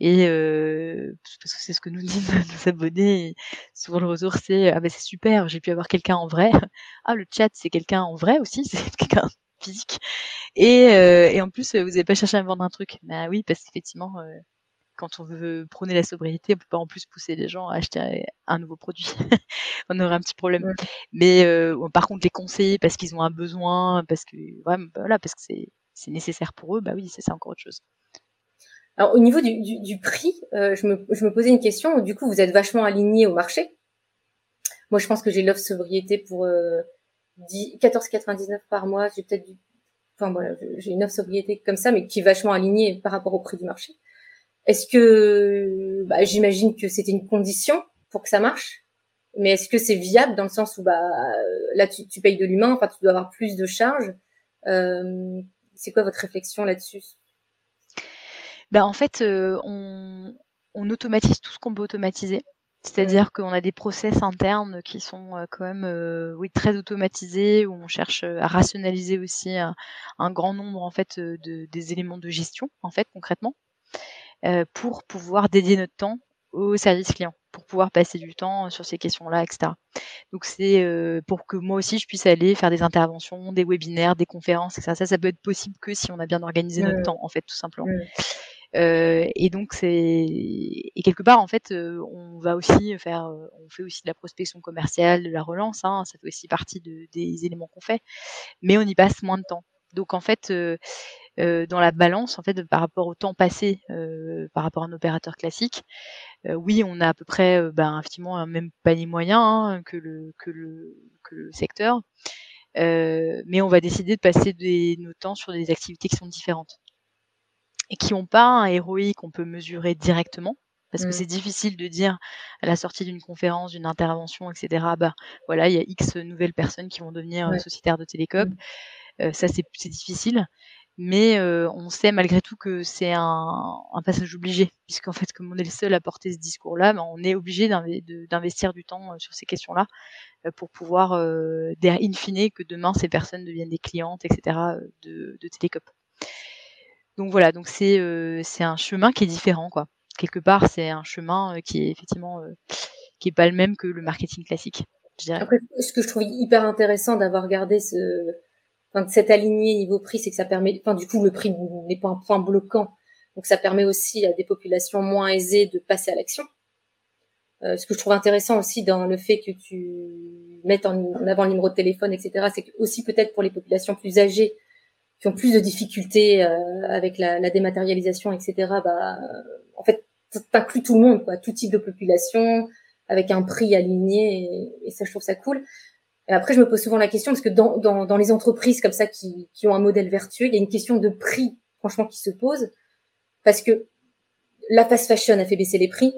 Et euh, parce que c'est ce que nous disent *laughs* nos abonnés, souvent le retour c'est ah ben c'est super, j'ai pu avoir quelqu'un en vrai. *laughs* Ah le chat c'est quelqu'un en vrai aussi, *laughs* c'est quelqu'un physique. Et, et en plus vous n'avez pas cherché à me vendre un truc. Bah oui parce qu'effectivement quand on veut prôner la sobriété, on peut pas en plus pousser les gens à acheter un nouveau produit. *laughs* on aurait un petit problème. Mais euh, par contre, les conseiller parce qu'ils ont un besoin, parce que bah, voilà, parce que c'est nécessaire pour eux, bah oui, c'est ça encore autre chose. Alors au niveau du, prix, euh, je, me, je me posais une question. Du coup, vous êtes vachement aligné au marché. Moi, je pense que j'ai l'offre sobriété pour euh, 14,99 par mois. J'ai peut-être enfin voilà, j'ai une offre sobriété comme ça, mais qui est vachement alignée par rapport au prix du marché. Est-ce que, bah, j'imagine que c'était une condition pour que ça marche, mais est-ce que c'est viable dans le sens où bah là tu, tu payes de l'humain, enfin tu dois avoir plus de charges. Euh, c'est quoi votre réflexion là-dessus? Bah, en fait, euh, on, on, automatise tout ce qu'on peut automatiser. C'est-à-dire qu'on a des process internes qui sont euh, quand même euh, oui, très automatisés, où on cherche à rationaliser aussi un, un grand nombre en fait de, des éléments de gestion en fait concrètement. Euh, pour pouvoir dédier notre temps au service client, pour pouvoir passer du temps sur ces questions-là, etc. Donc c'est euh, pour que moi aussi je puisse aller faire des interventions, des webinaires, des conférences, etc. Ça, ça peut être possible que si on a bien organisé notre temps, en fait, tout simplement. Euh, et donc c'est et quelque part en fait on va aussi faire on fait aussi de la prospection commerciale de la relance hein, ça fait aussi partie de, des éléments qu'on fait mais on y passe moins de temps donc en fait euh, dans la balance en fait par rapport au temps passé euh, par rapport à un opérateur classique. Euh, oui, on a à peu près ben, effectivement un même panier moyen hein, que, le, que, le, que le secteur, mais on va décider de passer des, nos temps sur des activités qui sont différentes et qui n'ont pas un héroïque qu'on peut mesurer directement parce que mmh. c'est difficile de dire à la sortie d'une conférence, d'une intervention, etc. Bah voilà, il y a X nouvelles personnes qui vont devenir sociétaires de télécom. Mmh. Ça c'est difficile mais euh, on sait malgré tout que c'est un, passage obligé, puisqu'en fait, comme on est le seul à porter ce discours-là, ben, on est obligé d'investir du temps euh, sur ces questions-là euh, pour pouvoir, euh, in fine, que demain ces personnes deviennent des clientes, etc. de, de. Donc voilà, donc c'est euh, un chemin qui est différent, quoi. Quelque part, c'est un chemin qui est effectivement qui est pas le même que le marketing classique. Après, ce que je trouve hyper intéressant d'avoir gardé ce enfin, cet aligné niveau prix, c'est que ça permet, enfin, du coup, le prix n'est pas un point bloquant. Donc, ça permet aussi à des populations moins aisées de passer à l'action. Euh, ce que je trouve intéressant aussi dans le fait que tu mettes en, avant le numéro de téléphone, etc., c'est que aussi peut-être pour les populations plus âgées qui ont plus de difficultés euh, avec la, la, dématérialisation, etc., bah, en fait, inclut tout le monde, quoi, tout type de population, avec un prix aligné, et ça, je trouve ça cool. Après, je me pose souvent la question, parce que dans, dans, dans les entreprises comme ça qui, qui ont un modèle vertueux, il y a une question de prix, franchement, qui se pose. Parce que la fast fashion a fait baisser les prix,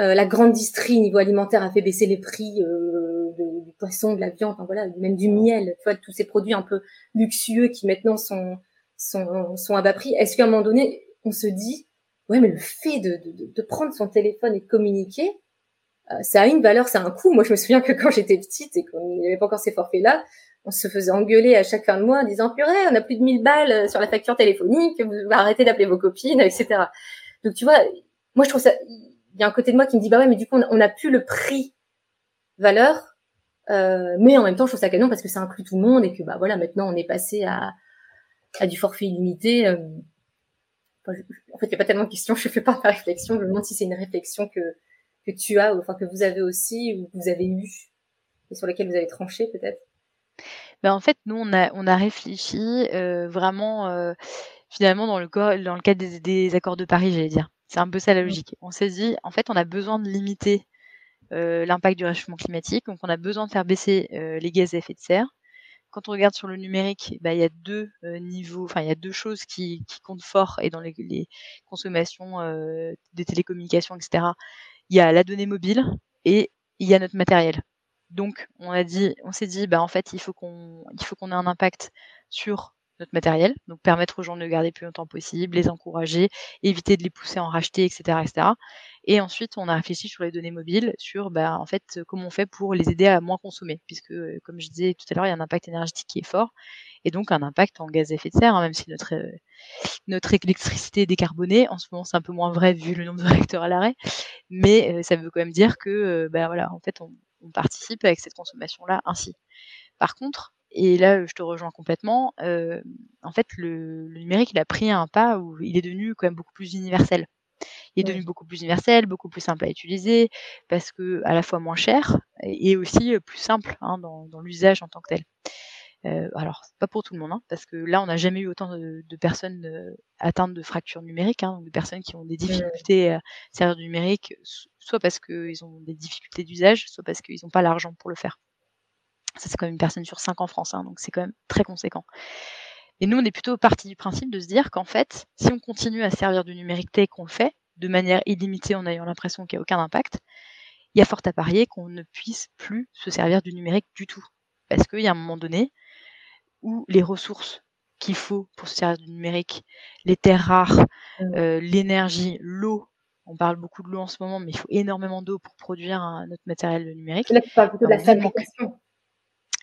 euh, la grande distrie niveau alimentaire a fait baisser les prix euh, du poisson, de la viande, enfin, voilà, même du miel, tu vois, tous ces produits un peu luxueux qui maintenant sont, sont, sont à bas prix. Est-ce qu'à un moment donné, on se dit, ouais, mais le fait de, de, de prendre son téléphone et de communiquer, ça a une valeur, ça a un coût. Moi, je me souviens que quand j'étais petite et qu'on n'y avait pas encore ces forfaits-là, on se faisait engueuler à chaque fin de mois en disant purée, on a plus de 1000 balles euh, sur la facture téléphonique, vous arrêtez d'appeler vos copines, etc. Donc tu vois, moi je trouve ça, il y a un côté de moi qui me dit bah ouais, mais du coup on n'a plus le prix valeur, euh, mais en même temps, je trouve ça canon parce que ça inclut tout le monde et que bah voilà, maintenant on est passé à, à du forfait illimité. Euh, en fait, il n'y a pas tellement de questions, *laughs* je fais pas ma réflexion. Je me demande si c'est une réflexion que, que tu as, enfin que vous avez aussi, ou que vous avez eu, et sur laquelle vous avez tranché peut-être? Ben en fait, nous, on a, on a réfléchi euh, vraiment, euh, finalement, dans le, dans le cadre des, des accords de Paris, j'allais dire. C'est un peu ça la mmh. logique. On s'est dit, en fait, on a besoin de limiter euh, l'impact du réchauffement climatique. Donc, on a besoin de faire baisser euh, les gaz à effet de serre. Quand on regarde sur le numérique, bah, il y a deux euh, niveaux, enfin il y a deux choses qui, qui comptent fort et dans les, les consommations des télécommunications, etc. Il y a la donnée mobile et il y a notre matériel. Donc on a dit, on s'est dit, bah en fait il faut qu'on, il faut qu'on ait un impact sur notre matériel, donc permettre aux gens de le garder plus longtemps possible, les encourager, éviter de les pousser en racheter, etc., etc. Et ensuite, on a réfléchi sur les données mobiles, sur bah, en fait comment on fait pour les aider à moins consommer, puisque euh, comme je disais tout à l'heure, il y a un impact énergétique qui est fort, et donc un impact en gaz à effet de serre, hein, même si notre euh, notre électricité est décarbonée. En ce moment, c'est un peu moins vrai vu le nombre de *laughs* réacteurs à l'arrêt, mais euh, ça veut quand même dire que bah voilà, en fait, on, participe avec cette consommation-là ainsi. Par contre, et là, je te rejoins complètement. Euh, en fait, le, numérique, a pris un pas où il est devenu quand même beaucoup plus universel. Il est devenu beaucoup plus universel, beaucoup plus simple à utiliser, parce que à la fois moins cher et aussi plus simple hein, dans, dans l'usage en tant que tel. Euh, alors, pas pour tout le monde, hein, parce que là, on n'a jamais eu autant de, de personnes euh, atteintes de fractures numériques, hein, de personnes qui ont des difficultés à servir du numérique, soit parce qu'ils ont des difficultés d'usage, soit parce qu'ils n'ont pas l'argent pour le faire. Ça, c'est quand même une personne sur cinq en France, hein, donc c'est quand même très conséquent. Et nous, on est plutôt parti du principe de se dire qu'en fait, si on continue à servir du numérique tel qu'on le fait, de manière illimitée en ayant l'impression qu'il n'y a aucun impact, il y a fort à parier qu'on ne puisse plus se servir du numérique du tout. Parce qu'il y a un moment donné où les ressources qu'il faut pour se servir du numérique, les terres rares, mmh. euh, l'énergie, l'eau, on parle beaucoup de l'eau en ce moment, mais il faut énormément d'eau pour produire notre matériel numérique. Là, tu parles plutôt de la fabrication.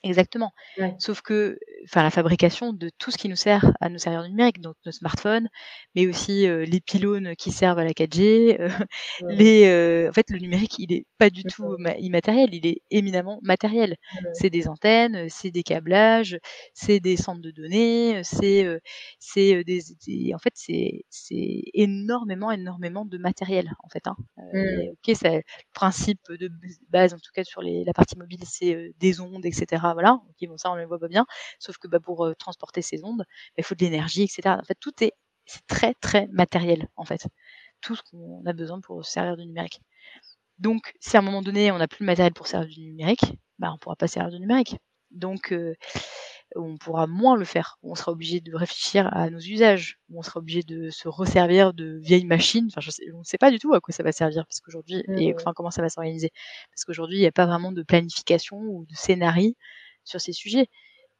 Exactement. Sauf que, enfin, la fabrication de tout ce qui nous sert à nous servir du numérique, donc nos smartphones, mais aussi euh, les pylônes qui servent à la 4G, euh, les, euh, en fait, le numérique, il est pas du tout immatériel, il est éminemment matériel. C'est des antennes, c'est des câblages, c'est des centres de données, c'est, c'est des, en fait, c'est, c'est énormément, énormément de matériel, en fait. Hein. Mmh. ok, c'est le principe de base, en tout cas sur les, la partie mobile, c'est des ondes, etc voilà, ok, bon, ça on le voit pas bien, sauf que bah, pour euh, transporter ces ondes, bah, il faut de l'énergie, etc. En fait, tout est, c'est très très matériel, en fait. Tout ce qu'on a besoin pour se servir du numérique. Donc, si à un moment donné, on n'a plus le matériel pour servir du numérique, bah, on ne pourra pas servir du numérique. Donc, euh, on pourra moins le faire. On sera obligé de réfléchir à nos usages. On sera obligé de se resservir de vieilles machines. Enfin, je sais, on ne sait pas du tout à quoi ça va servir, parce qu'aujourd'hui, et enfin comment ça va s'organiser. Parce qu'aujourd'hui, il n'y a pas vraiment de planification ou de scénario sur ces sujets.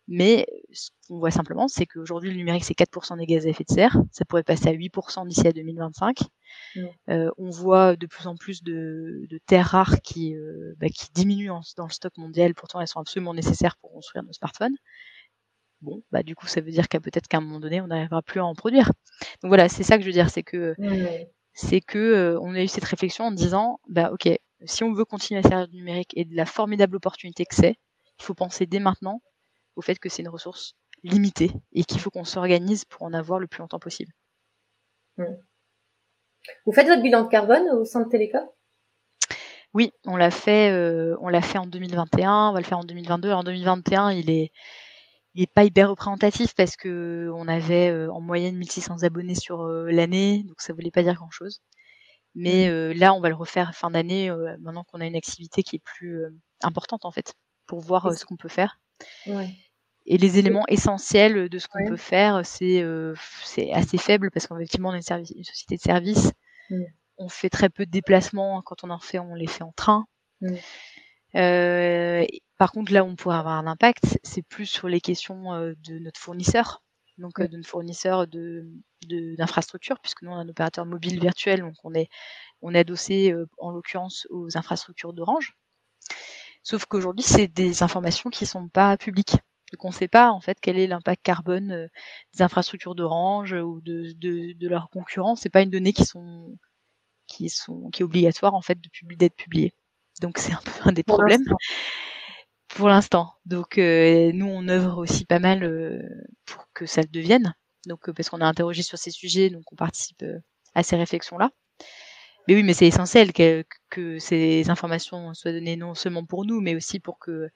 Mais ce qu'on voit simplement, c'est qu'aujourd'hui, le numérique, c'est 4% des gaz à effet de serre. Ça pourrait passer à 8% d'ici à 2025. Euh, on voit de plus en plus de, de terres rares qui, euh, bah, qui diminuent dans le stock mondial. Pourtant, elles sont absolument nécessaires pour construire nos smartphones. Bon, bah du coup, ça veut dire qu'à peut-être qu'à un moment donné, on n'arrivera plus à en produire. Donc voilà, c'est ça que je veux dire, c'est que c'est que euh, on a eu cette réflexion en disant, bah ok, si on veut continuer à servir du numérique et de la formidable opportunité que c'est, il faut penser dès maintenant au fait que c'est une ressource limitée et qu'il faut qu'on s'organise pour en avoir le plus longtemps possible. Vous faites votre bilan de carbone au sein de Télécom? Oui, on l'a fait, euh, on l'a fait en 2021, on va le faire en 2022. en 2021, il est, il n'est pas hyper représentatif parce que on avait euh, en moyenne 1600 abonnés sur euh, l'année, donc ça voulait pas dire grand chose. Mais mmh. là, on va le refaire fin d'année, maintenant qu'on a une activité qui est plus importante en fait pour voir euh, ce qu'on peut faire. Et les éléments essentiels de ce qu'on peut faire, c'est euh, c'est assez faible parce qu'effectivement, on est une, société de service. On fait très peu de déplacements. Quand on en fait, on les fait en train. Euh, par contre, là où on pourrait avoir un impact, c'est plus sur les questions de notre fournisseur, donc de notre fournisseur de d'infrastructures, puisque nous on a un opérateur mobile virtuel, donc on est on est adossé en l'occurrence aux infrastructures d'Orange. Sauf qu'aujourd'hui, c'est des informations qui sont pas publiques. Donc on ne sait pas en fait quel est l'impact carbone euh, des infrastructures d'Orange ou de, de, de leurs concurrents. C'est pas une donnée qui sont qui sont qui est obligatoire en fait de d'être publiée. Donc c'est un peu un des problèmes pour l'instant. Donc nous, on œuvre aussi pas mal pour que ça le devienne. Donc parce qu'on a interrogé sur ces sujets, donc on participe à ces réflexions-là. Mais oui, mais c'est essentiel que, que, ces informations soient données non seulement pour nous, mais aussi pour que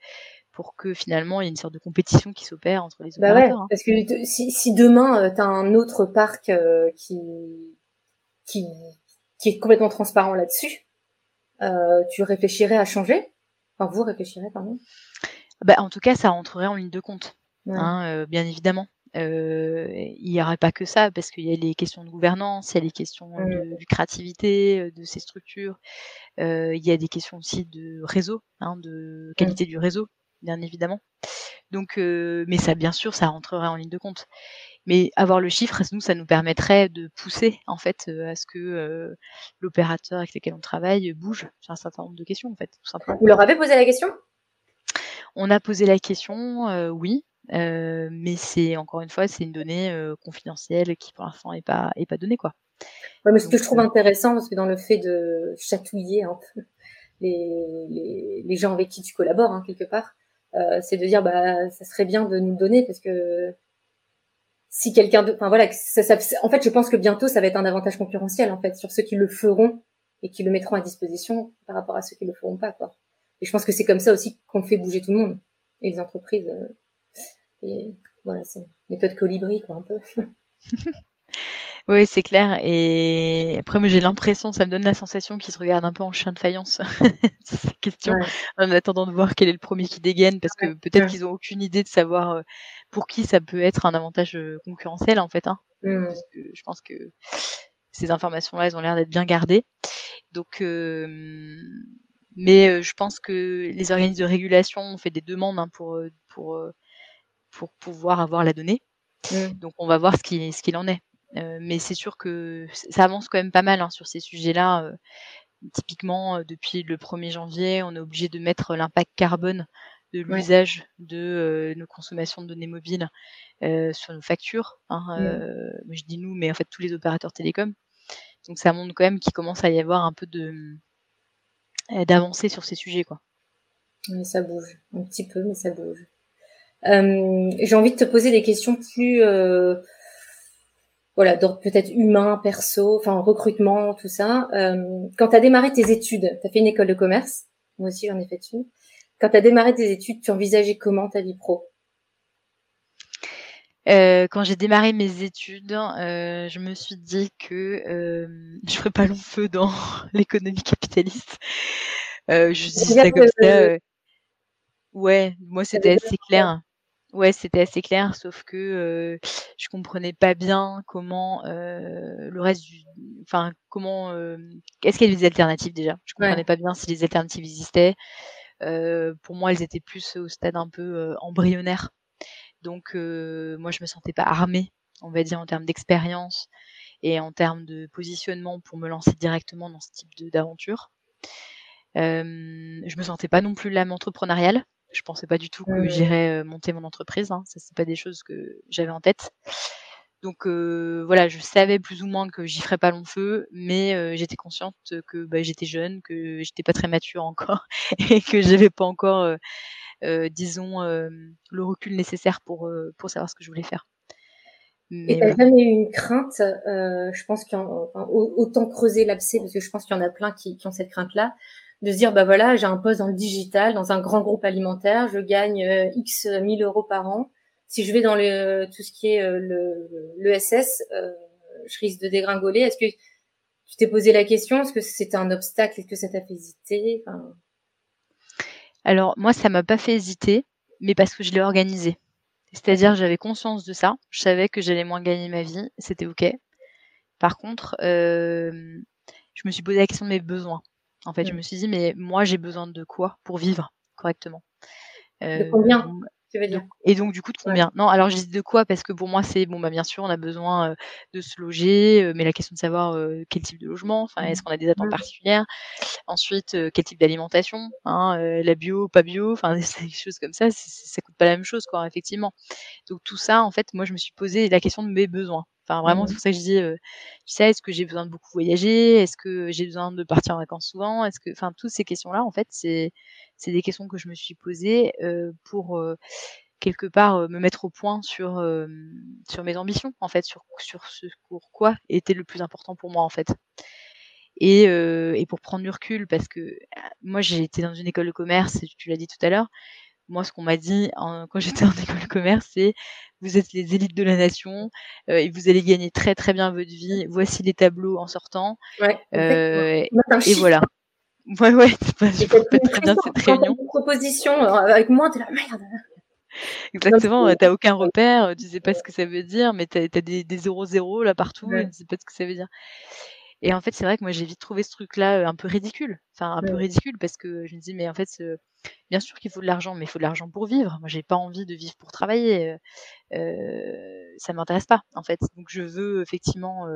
pour que finalement il y ait une sorte de compétition qui s'opère entre les bah opérateurs. Hein. parce que si, si demain tu as un autre parc qui, qui qui est complètement transparent là-dessus, euh, tu réfléchirais à changer? Enfin, vous réfléchirez, pardon? Bah, En tout cas, ça rentrerait en ligne de compte, hein, euh, bien évidemment. Euh, il n'y aurait pas que ça, parce qu'il y a les questions de gouvernance, il y a les questions de, créativité euh, de ces structures, euh, il y a des questions aussi de réseau, hein, de qualité du réseau, bien évidemment. Donc, euh, mais ça, bien sûr, ça rentrerait en ligne de compte. Mais avoir le chiffre, nous, ça nous permettrait de pousser en fait à ce que l'opérateur avec lequel on travaille bouge sur un certain nombre de questions, en fait, tout simplement. Vous leur avez posé la question? On a posé la question, euh, oui, mais c'est encore une fois, c'est une donnée confidentielle qui pour l'instant est pas est pas donnée, quoi. Ouais, mais ce que je trouve intéressant, parce que dans le fait de chatouiller un peu les, les, les gens avec qui tu collabores hein, quelque part, c'est de dire bah ça serait bien de nous donner parce que si quelqu'un de, enfin voilà, ça, ça, en fait, je pense que bientôt, ça va être un avantage concurrentiel en fait sur ceux qui le feront et qui le mettront à disposition par rapport à ceux qui le feront pas, quoi. Et je pense que c'est comme ça aussi qu'on fait bouger tout le monde et les entreprises. Et voilà, c'est méthode colibri, quoi, un peu. *laughs* Oui, c'est clair. Et après, moi, j'ai l'impression, ça me donne la sensation qu'ils se regardent un peu en chien de faïence, *laughs* ces questions, en attendant de voir quel est le premier qui dégaine, parce que peut-être qu'ils ont aucune idée de savoir euh, pour qui ça peut être un avantage euh, concurrentiel, en fait. Hein. Mmh. Parce que je pense que ces informations-là, elles ont l'air d'être bien gardées. Donc, euh, mais je pense que les organismes de régulation ont fait des demandes hein, pour, pour, pour pouvoir avoir la donnée. Mmh. Donc, on va voir ce qu'il ce qu'il en est. Euh, mais c'est sûr que ça avance quand même pas mal hein, sur ces sujets-là. Euh, typiquement, euh, depuis le 1er janvier, on est obligé de mettre l'impact carbone de l'usage de nos consommations de données mobiles sur nos factures. Hein, je dis nous, mais en fait tous les opérateurs télécoms. Donc ça montre quand même qu'il commence à y avoir un peu de d'avancée sur ces sujets, quoi. ça bouge un petit peu, mais ça bouge. J'ai envie de te poser des questions plus voilà, d'ordre peut-être humain, perso, enfin recrutement, tout ça. Euh, quand tu as démarré tes études, tu as fait une école de commerce, moi aussi j'en ai fait une. Quand tu as démarré tes études, tu envisageais comment ta vie pro? Euh, quand j'ai démarré mes études, euh, je me suis dit que euh, je ferais pas long feu dans *laughs* l'économie capitaliste. Euh, je dis ça comme ça. Ouais, moi c'était assez clair. Ouais, c'était assez clair, sauf que euh, je comprenais pas bien comment euh, le reste du, enfin comment, euh, est-ce qu'il y a des alternatives déjà? Je comprenais pas bien si les alternatives existaient. Euh, pour moi, elles étaient plus au stade un peu embryonnaire. Donc moi, je me sentais pas armée, on va dire en termes d'expérience et en termes de positionnement pour me lancer directement dans ce type d'aventure. je me sentais pas non plus l'âme entrepreneuriale je pensais pas du tout que j'irais monter mon entreprise. Hein. Ça, c'est pas des choses que j'avais en tête. Donc voilà, je savais plus ou moins que j'y ferais pas long feu, mais j'étais consciente que bah, j'étais jeune, que j'étais pas très mature encore *laughs* et que j'avais pas encore, disons, le recul nécessaire pour pour savoir ce que je voulais faire. et t'as jamais eu une crainte Je pense qu'il y autant creuser l'abcès parce que je pense qu'il y en a plein qui ont cette crainte-là de se dire bah voilà j'ai un poste dans le digital dans un grand groupe alimentaire je gagne euh, x 1000 euros par an. Si je vais dans le tout ce qui est euh, le euh, je risque de dégringoler. Est-ce que tu t'es posé la question? Est-ce que c'était un obstacle? Est-ce que ça t'a fait hésiter? Alors moi ça m'a pas fait hésiter mais parce que je l'ai organisé. C'est-à-dire j'avais conscience de ça. Je savais que j'allais moins gagner ma vie. C'était ok. Par contre je me suis posé la question de mes besoins en fait, je mmh. me suis dit, mais moi, j'ai besoin de quoi pour vivre correctement? De combien tu veux dire? Et donc, du coup, de combien? Non, alors je dis de quoi? Parce que pour moi, c'est bon, bah bien sûr, on a besoin de se loger, mais la question de savoir quel type de logement, enfin, est-ce mmh. qu'on a des attentes mmh. particulières? Ensuite, quel type d'alimentation hein, La bio, pas bio, enfin, *laughs* des choses comme ça, ça coûte pas la même chose, quoi, effectivement. Donc tout ça, en fait, moi, je me suis posé la question de mes besoins. Enfin, vraiment, Mmh c'est pour ça que je dis, tu sais, est-ce que j'ai besoin de beaucoup voyager? Est-ce que j'ai besoin de partir en vacances souvent? Est-ce que enfin, toutes ces questions-là, en fait, c'est c'est des questions que je me suis posées, pour, quelque part, me mettre au point sur, sur mes ambitions, en fait, sur sur ce pour quoi était le plus important pour moi, en fait. Et et pour prendre du recul parce que, moi, j'ai été dans une école de commerce, tu l'as dit tout à l'heure. Moi, ce qu'on m'a dit en quand j'étais en *laughs* école de commerce, c'est: «Vous êtes les élites de la nation, et vous allez gagner très, très bien votre vie. Voici les tableaux en sortant». Ouais, Euh, et voilà. Ouais, ouais, *laughs* je rappelle très bien cette réunion. Une proposition avec moi, t'es là: «Merde!» Exactement, tu as aucun repère, tu sais pas ce que ça veut dire, mais tu as des des 0-0 là partout et tu sais pas ce que ça veut dire. Et en fait, c'est vrai que moi j'ai vite trouvé ce truc-là, un peu ridicule. Enfin, un peu ridicule parce que je me dis: «Mais en fait, bien sûr qu'il faut de l'argent, mais il faut de l'argent pour vivre. Moi, j'ai pas envie de vivre pour travailler, heu, ça m'intéresse pas, en fait. Donc je veux effectivement,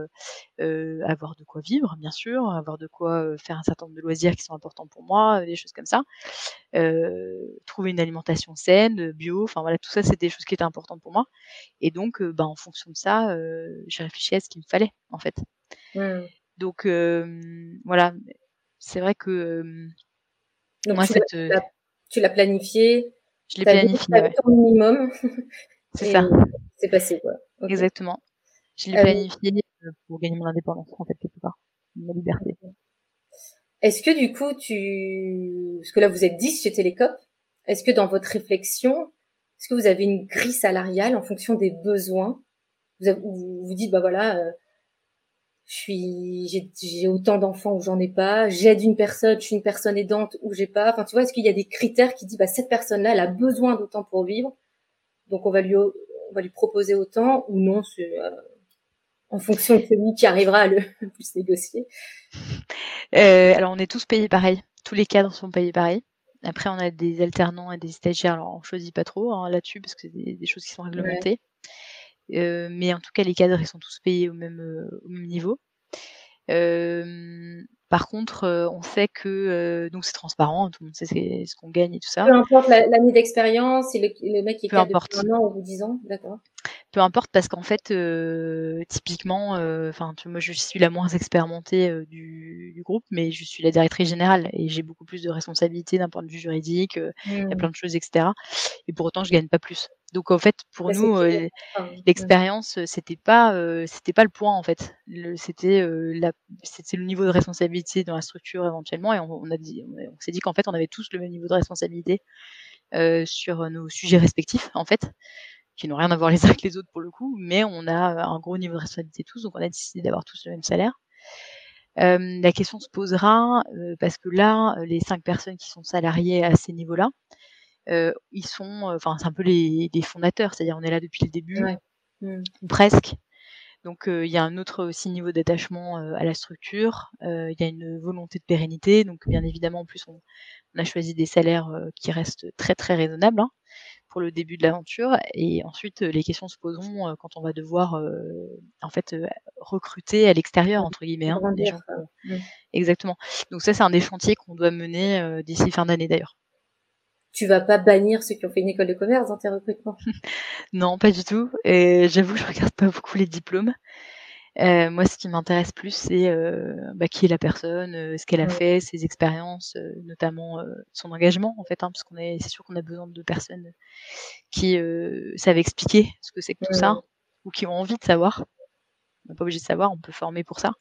heu, avoir de quoi vivre, bien sûr, avoir de quoi, faire un certain nombre de loisirs qui sont importants pour moi, des choses comme ça. Trouver une alimentation saine, bio, enfin voilà, tout ça, c'est des choses qui étaient importantes pour moi. Et donc, ben, en fonction de ça, j'ai réfléchi à ce qu'il me fallait, en fait. Donc voilà, c'est vrai que Donc moi tu cette l'as tu l'as planifié, je l'ai planifié, ouais. ton minimum *laughs* C'est ça. c'est passé, quoi. Exactement. Je l'ai Euh planifié, pour gagner mon indépendance, en fait, quelque part, ma liberté. Est-ce que du coup tu parce que là vous êtes 10 chez Télécope, est-ce que dans votre réflexion, est-ce que vous avez une grille salariale en fonction des besoins? Vous avez vous vous dites: «Bah voilà, heu, je suis j'ai autant d'enfants ou j'en ai pas, j'aide une personne, je suis une personne aidante ou j'ai pas». Enfin, tu vois, est-ce qu'il y a des critères qui disent: «Bah cette personne-là, elle a besoin d'autant pour vivre, donc on va lui on va lui proposer autant» ou non, c'est, heu, en fonction de celui qui arrivera à le *laughs* plus négocier? Heu, alors on est tous payés pareil. Tous les cadres sont payés pareil. Après on a des alternants et des stagiaires, alors on choisit pas trop, hein, là-dessus parce que c'est des des choses qui sont réglementées. Heu, mais en tout cas les cadres, ils sont tous payés au même, au même niveau. Hem, par contre, on sait que, donc c'est transparent, tout le monde sait ce qu'on gagne et tout ça. Peu importe la l'année d'expérience et le le mec qui est cadre depuis 1 an ou 10 ans? D'accord. Peu importe parce qu'en fait, heu, typiquement, enfin, tu moi je suis la moins expérimentée, du du groupe, mais je suis la directrice générale et j'ai beaucoup plus de responsabilités d'un point de vue juridique, il y a Mmh. plein de choses et cetera. Et pour autant je gagne pas plus. Donc en fait, pour Bah, c'est nous, clair. Enfin, mmh. l'expérience, c'était pas, c'était pas le point en fait. Le c'était, la c'était le niveau de responsabilité dans la structure éventuellement et on on a dit on s'est dit qu'en fait on avait tous le même niveau de responsabilité, heu, sur nos sujets respectifs en fait, qui n'ont rien à voir les uns avec les autres pour le coup, mais on a un gros niveau de responsabilité tous, donc on a décidé d'avoir tous le même salaire. Hem, la question se posera, parce que là, les 5 personnes qui sont salariées à ces niveaux-là, ils sont, enfin c'est un peu les les fondateurs, c'est-à-dire on est là depuis le début Ouais. Ou presque. Donc il y a un autre aussi niveau d'attachement, à la structure, il y a une volonté de pérennité, donc bien évidemment en plus on on a choisi des salaires, qui restent très, très raisonnables, hein, pour le début de l'aventure et ensuite les questions se poseront, quand on va devoir, en fait, «recruter à l'extérieur» entre guillemets, hein, des gens Mmh. exactement. Donc ça c'est un des chantiers qu'on doit mener, d'ici fin d'année d'ailleurs. Tu vas pas bannir ceux qui ont fait une école de commerce dans tes recrutements? *laughs* Non, pas du tout et j'avoue je regarde pas beaucoup les diplômes. Heu, moi ce qui m'intéresse plus c'est, bah, qui est la personne, ce qu'elle a fait, ses expériences, notamment, son engagement en fait, hein, parce qu'on est c'est sûr qu'on a besoin de personnes qui, savent expliquer ce que c'est que tout ça ou qui ont envie de savoir. On n'est pas obligé de savoir, on peut former pour ça.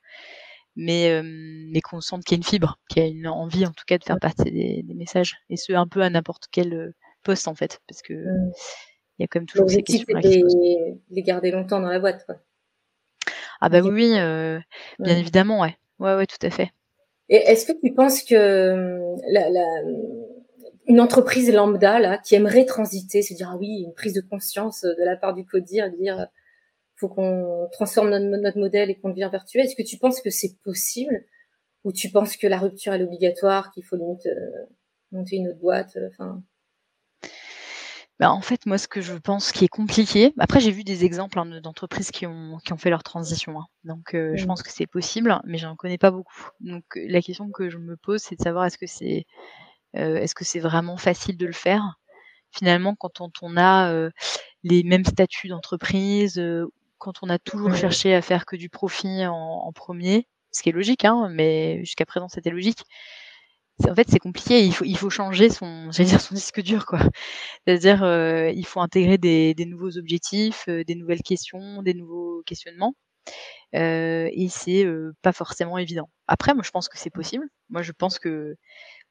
Mais mais qu'on sente qu'il y a une fibre, qu'il y a une envie en tout cas de faire passer des des messages et ce un peu à n'importe quel, poste en fait, parce que il y a quand même toujours ces L'objectif c'est questions-là les de les garder longtemps dans la boîte, quoi. Ah bah, oui, heu, bien évidemment, ouais. Ouais, ouais, tout à fait. Et est-ce que tu penses que, la la une entreprise lambda là, qui aimerait transiter, se dire: «Ah oui», une prise de conscience, de la part du CODIR dire: «Faut qu'on transforme notre notre modèle et qu'on devient vertueux». Est-ce que tu penses que c'est possible? Ou tu penses que la rupture est obligatoire, qu'il faut limite, monter une autre boîte, enfin? Bah, en fait, moi, ce que je pense qui est compliqué après j'ai vu des exemples, hein, de d'entreprises qui ont qui ont fait leur transition, hein, donc heu, je Mmh. pense que c'est possible, mais j'en connais pas beaucoup. Donc la question que je me pose, c'est de savoir est-ce que c'est, heu, est-ce que c'est vraiment facile de le faire? Finalement, quand on on a, heu, les mêmes statuts d'entreprise, heu, quand on a toujours cherché à faire que du profit en, premier, ce qui est logique, hein, mais jusqu'à présent c'était logique. En fait, c'est compliqué. Il faut, il faut changer son, dire son disque dur, quoi. C'est-à-dire, euh, il faut intégrer des, nouveaux objectifs, euh, des nouvelles questions, des nouveaux questionnements. Euh, et c'est pas forcément évident. Après, moi, je pense que c'est possible. Moi, je pense que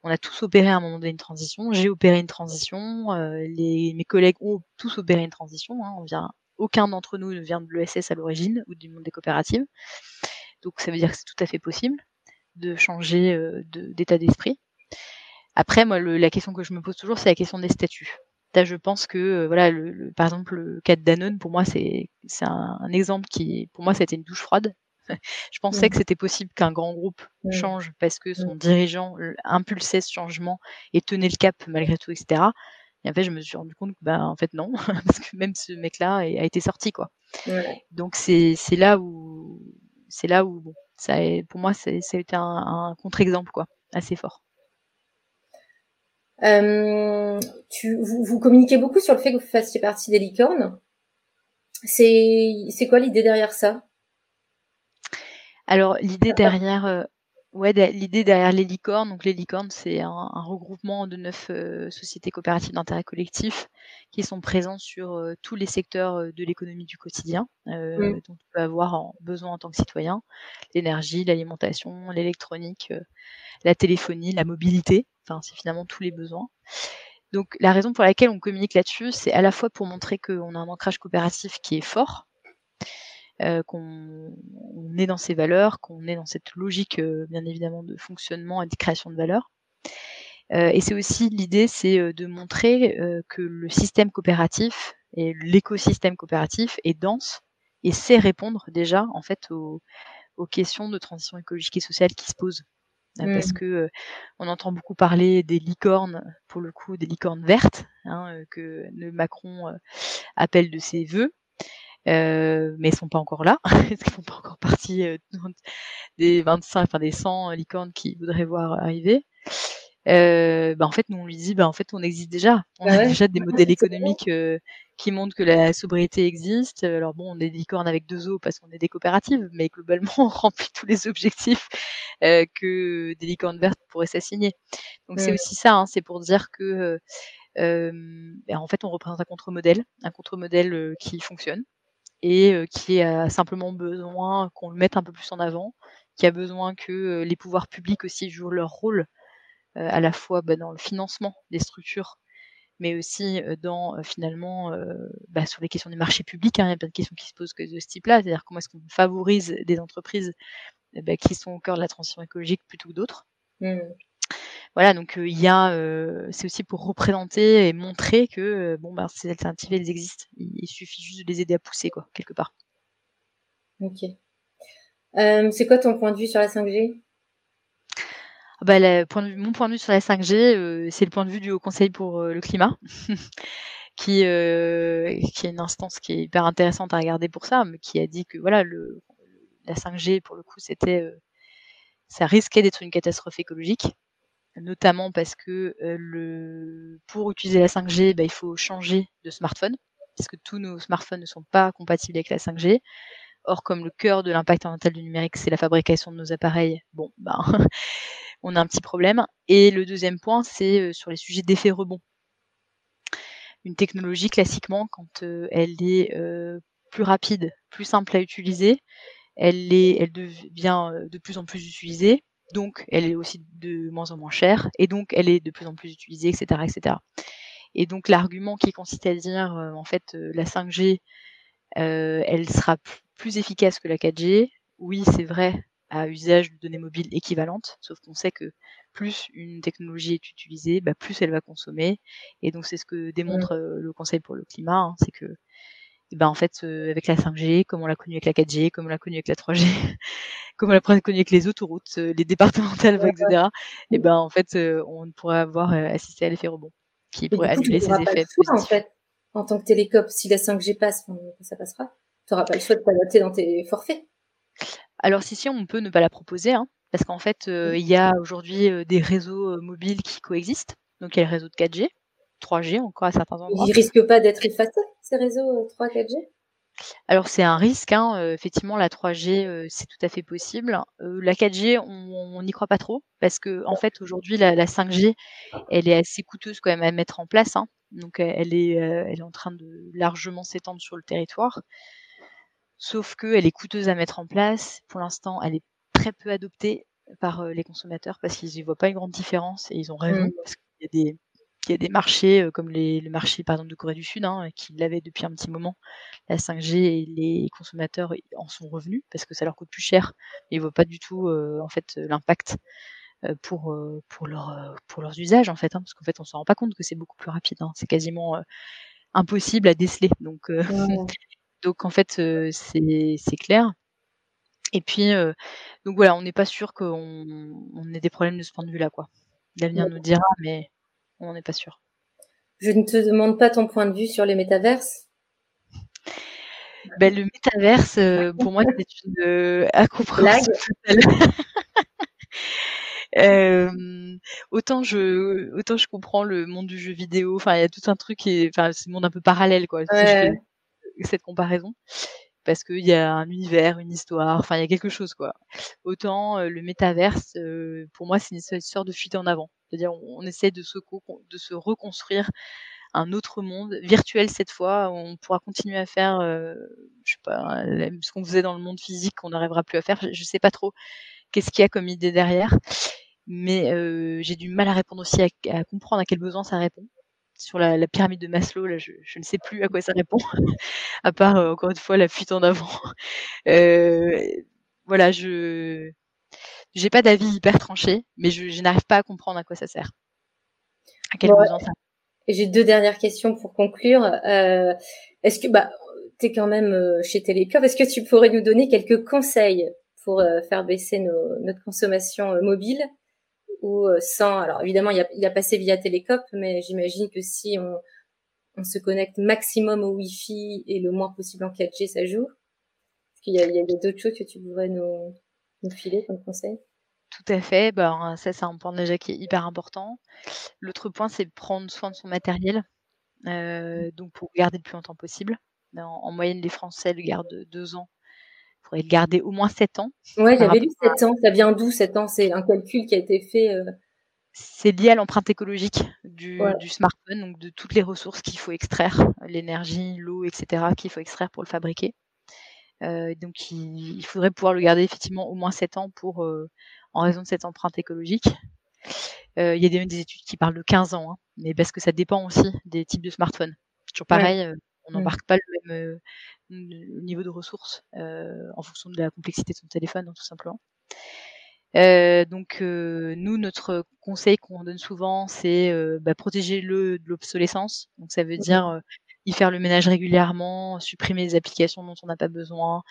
on a tous opéré à un moment donné une transition. J'ai opéré une transition. les, mes collègues ont tous opéré une transition. Hein. On vient aucun d'entre nous ne vient de l'ESS à l'origine ou du monde des coopératives. Donc ça veut dire que c'est tout à fait possible de changer euh, d'état d'esprit. Après, moi, la question que je me pose toujours, c'est la question des statuts. Là, je pense que, euh, voilà, le, par exemple, le cas de Danone, pour moi, c'est un, un, exemple qui, pour moi, c'était une douche froide. *laughs* je pensais que c'était possible qu'un grand groupe change parce que son dirigeant impulsait ce changement et tenait le cap malgré tout, etc. Et en fait, je me suis rendu compte que, bah, en fait, non, *laughs* parce que même ce mec-là a été sorti, quoi. Donc, c'est là où, c'est là où, bon, ça pour moi, ça a été un, contre-exemple, quoi, assez fort. tu, vous, communiquez beaucoup sur le fait que vous fassiez partie des licornes. C'est quoi l'idée derrière ça? Alors, l'idée derrière, Ouais, l'idée derrière les licornes, donc les licornes, c'est un, regroupement de neuf euh, sociétés coopératives d'intérêt collectif qui sont présentes sur euh, tous les secteurs euh, de l'économie du quotidien dont on peut avoir en, besoin en tant que citoyen l'énergie, l'alimentation, l'électronique, la téléphonie, la mobilité. Enfin, c'est finalement tous les besoins. Donc, la raison pour laquelle on communique là-dessus, c'est à la fois pour montrer qu'on a un ancrage coopératif qui est fort, euh, qu'on est dans ces valeurs, qu'on est dans cette logique euh, bien évidemment de fonctionnement et de création de valeur. Euh, et c'est aussi l'idée, c'est de montrer que le système coopératif et l'écosystème coopératif est dense et sait répondre déjà en fait aux, questions de transition écologique et sociale qui se posent. Parce mmh. que on entend beaucoup parler des licornes, pour le coup des licornes vertes, hein, que Macron appelle de ses voeux. Euh, mais ils sont pas encore là, *laughs* ils font pas encore partie euh, des 25, enfin des 100 licornes qui voudraient voir arriver. Euh, bah en fait, nous on lui dit, bah en fait, on existe déjà. On bah a déjà des modèles économiques qui montrent que la sobriété existe. Alors bon, on est des licornes avec deux os parce qu'on est des coopératives, mais globalement, *laughs* on remplit tous les objectifs que des licornes vertes pourraient s'assigner. Donc c'est aussi ça, hein, c'est pour dire que bah, en fait, on représente un contre-modèle, un contre-modèle qui fonctionne, et qui a simplement besoin qu'on le mette un peu plus en avant, qui a besoin que les pouvoirs publics aussi jouent leur rôle à la fois bah, dans le financement des structures, mais aussi dans finalement bah, sur les questions des marchés publics. Hein, il y a plein de questions qui se posent de ce type-là, c'est-à-dire comment est-ce qu'on favorise des entreprises bah, qui sont au cœur de la transition écologique plutôt que d'autres. Mmh voilà, donc il y a, c'est aussi pour représenter et montrer que bon, ben, ces alternatives elles existent. Il, suffit juste de les aider à pousser, quoi, quelque part. Ok. c'est quoi ton point de vue sur la 5G ah bah, point de vue, mon point de vue sur la 5G, c'est le point de vue du Haut Conseil pour le climat, *laughs* qui, qui est une instance qui est hyper intéressante à regarder pour ça, mais qui a dit que voilà, le, la 5G, pour le coup, c'était, ça risquait d'être une catastrophe écologique notamment parce que pour utiliser la 5G, bah, il faut changer de smartphone, parce que tous nos smartphones ne sont pas compatibles avec la 5G. Or, comme le cœur de l'impact environnemental du numérique, c'est la fabrication de nos appareils, bon, ben, *laughs* on a un petit problème. Et le deuxième point, c'est sur les sujets d'effet rebond. Une technologie, classiquement, quand elle est plus rapide, plus simple à utiliser, elle devient de plus en plus utilisée donc elle est aussi de moins en moins chère, et donc elle est de plus en plus utilisée, etc. etc. Et donc l'argument qui consiste à dire, euh, en fait, euh, la 5G, euh, elle sera plus efficace que la 4G, oui, c'est vrai, à usage de données mobiles équivalentes, sauf qu'on sait que plus une technologie est utilisée, bah, plus elle va consommer. Et donc c'est ce que démontre mmh. le Conseil pour le climat, hein, c'est que ben en fait avec la 5G, comme on l'a connu avec la 4G, comme on l'a connu avec la 3G, *laughs* comme on l'a connu avec les autoroutes, les départementales, *laughs* etc. Et ben en fait on pourrait avoir assisté à l'effet rebond qui pourrait annuler ces effets positifs. en fait, en tant que télécop, si la 5G passe, ça passera. Tu n'auras pas le choix de t'adapter dans tes forfaits. Alors si si, on peut ne pas la proposer, hein, parce qu'en fait, il y a aujourd'hui des réseaux mobiles qui coexistent. Donc il y a le réseau de 4G, 3G encore à certains endroits. Ils risquent pas d'être effacés ces réseaux 3 4G Alors c'est un risque, hein, effectivement la 3G, c'est tout à fait possible. la 4G, on n'y croit pas trop parce qu'en en fait aujourd'hui la 5G, elle est assez coûteuse quand même à mettre en place, hein. Donc elle est, elle est en train de largement s'étendre sur le territoire. Sauf qu'elle est coûteuse à mettre en place. Pour l'instant, elle est très peu adoptée par, les consommateurs parce qu'ils y voient pas une grande différence et ils ont raison mmh. parce qu'il y a des il y a des marchés comme les, le marché par exemple de Corée du Sud hein, qui l'avaient depuis un petit moment la 5G et les consommateurs en sont revenus parce que ça leur coûte plus cher. Et ils voient pas du tout en fait l'impact pour pour leur pour leurs usages en fait hein, parce qu'en fait on s'en rend pas compte que c'est beaucoup plus rapide hein. c'est quasiment impossible à déceler. Donc *laughs* donc en fait c'est c'est clair. Et puis donc voilà on n'est pas sûr qu'on on ait des problèmes de ce point de vue là quoi. L'avenir nous dira mais on n'est pas sûr. Je ne te demande pas ton point de vue sur les métaverses. Ben, le métaverse, euh, pour moi, c'est une euh, incompréhension *laughs* euh, autant je autant je comprends le monde du jeu vidéo. Enfin, il y a tout un truc qui est, enfin, c'est un monde un peu parallèle, quoi. cette comparaison parce qu'il y a un univers, une histoire, enfin il y a quelque chose quoi. Autant le métaverse, pour moi c'est une sorte de fuite en avant. C'est-à-dire on, essaie de se, reconstruire un autre monde virtuel cette fois. On pourra continuer à faire, je sais pas, ce qu'on faisait dans le monde physique qu'on n'arrivera plus à faire. Je, ne sais pas trop qu'est-ce qu'il y a comme idée derrière, mais j'ai du mal à répondre aussi à, à comprendre à quel besoin ça répond sur la, pyramide de Maslow, là, je, ne sais plus à quoi ça répond, *laughs* à part euh, encore une fois la fuite en avant. Euh, voilà, je j'ai pas d'avis hyper tranché, mais je, n'arrive pas à comprendre à quoi ça sert. À quel besoin ça. J'ai deux dernières questions pour conclure. Euh, est-ce que bah tu es quand même chez Télécom, est-ce que tu pourrais nous donner quelques conseils pour faire baisser notre consommation mobile ou euh, sans? Alors évidemment, il y a, passé via Télécop, mais j'imagine que si on, on se connecte maximum au Wi-Fi et le moins possible en 4G, ça joue. Est-ce qu'il y a, il y a d'autres choses que tu pourrais nous, nous filer comme conseil? Tout à fait. Ben, ça, c'est un point déjà qui est hyper important. L'autre point, c'est prendre soin de son matériel. Euh, donc, pour garder le plus longtemps possible. En, en, moyenne, les Français le gardent deux ans faudrait le garder au moins 7 ans. Ouais, j'avais lu 7 ans. Ça vient d'où 7 ans? C'est un calcul qui a été fait. Euh... C'est lié à l'empreinte écologique du, du, smartphone, donc de toutes les ressources qu'il faut extraire, l'énergie, l'eau, etc., qu'il faut extraire pour le fabriquer. Euh, donc il, il, faudrait pouvoir le garder effectivement au moins 7 ans pour, euh, en raison de cette empreinte écologique. Euh, il y a des, des, études qui parlent de 15 ans, hein, mais parce que ça dépend aussi des types de smartphones. Toujours pareil, euh, on n'embarque pas le même, euh, niveau de ressources en fonction de la complexité de son téléphone, hein, tout simplement. Euh, donc euh, nous, notre conseil qu'on donne souvent, c'est euh, bah, protéger-le de l'obsolescence. Donc ça veut mmh dire y faire le ménage régulièrement, supprimer les applications dont on n'a pas besoin,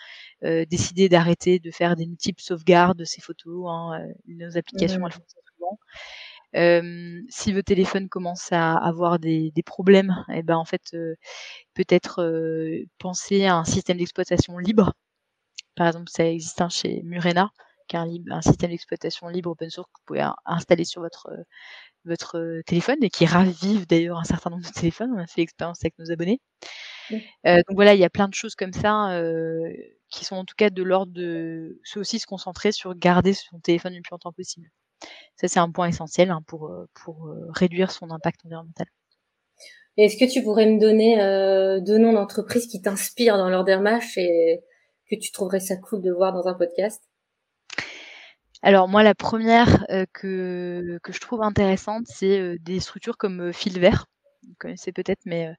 décider d'arrêter de faire des multiples sauvegardes de ses photos. Hein, nos applications, mmh elles font ça souvent. Euh, si votre téléphone commence à avoir des, des problèmes, et eh ben en fait euh, peut-être euh, penser à un système d'exploitation libre. Par exemple, ça existe hein, chez Murena, qui est un, un système d'exploitation libre open source que vous pouvez installer sur votre votre téléphone et qui ravive d'ailleurs un certain nombre de téléphones. On a fait l'expérience avec nos abonnés. Euh, donc voilà, il y a plein de choses comme ça euh, qui sont en tout cas de l'ordre de, c'est aussi se concentrer sur garder son téléphone le plus longtemps possible. Ça, c'est un point essentiel hein, pour, pour réduire son impact environnemental. Est-ce que tu pourrais me donner euh, deux noms d'entreprises qui t'inspirent dans leur démarche et que tu trouverais ça cool de voir dans un podcast? Alors moi, la première euh, que, que je trouve intéressante, c'est euh, des structures comme Fil Vert. Vous connaissez peut-être, mais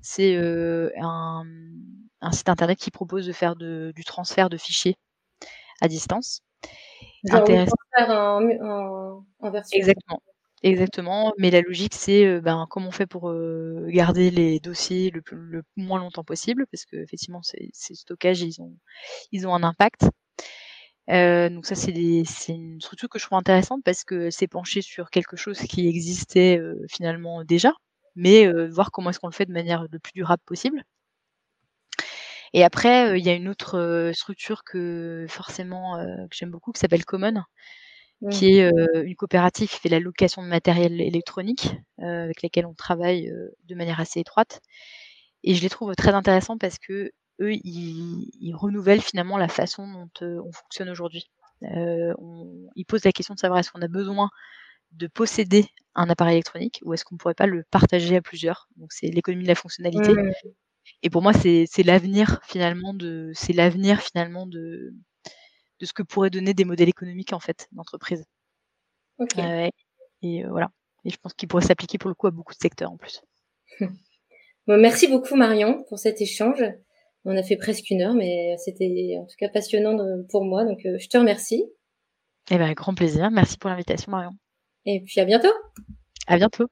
c'est un, un, site internet qui propose de faire de, du transfert de fichiers à distance. Genre intéressant. En, en, version. Exactement. Exactement, mais la logique c'est euh, ben, comment on fait pour euh, garder les dossiers le, le, moins longtemps possible, parce que effectivement ces, ces stockages ils ont ils ont un impact. Euh, donc ça c'est une structure que je trouve intéressante parce que c'est penché sur quelque chose qui existait euh, finalement déjà, mais euh, voir comment est-ce qu'on le fait de manière le plus durable possible. Et après, il y a une autre structure que forcément que j'aime beaucoup, qui s'appelle Common, qui est une coopérative qui fait la location de matériel électronique, avec laquelle on travaille de manière assez étroite. Et je les trouve très intéressants parce que eux, ils, renouvellent finalement la façon dont on fonctionne aujourd'hui. ils posent la question de savoir est-ce qu'on a besoin de posséder un appareil électronique ou est-ce qu'on ne pourrait pas le partager à plusieurs Donc c'est l'économie de la fonctionnalité. Et pour moi, c'est l'avenir finalement de c'est l'avenir finalement de de ce que pourraient donner des modèles économiques en fait d'entreprise. et voilà. Et je pense qu'il pourrait s'appliquer pour le coup à beaucoup de secteurs en plus. *laughs* merci beaucoup Marion pour cet échange. On a fait presque une heure, mais c'était en tout cas passionnant pour moi, donc euh, je te remercie. Eh ben, grand plaisir. Merci pour l'invitation Marion. Et puis à bientôt. À bientôt.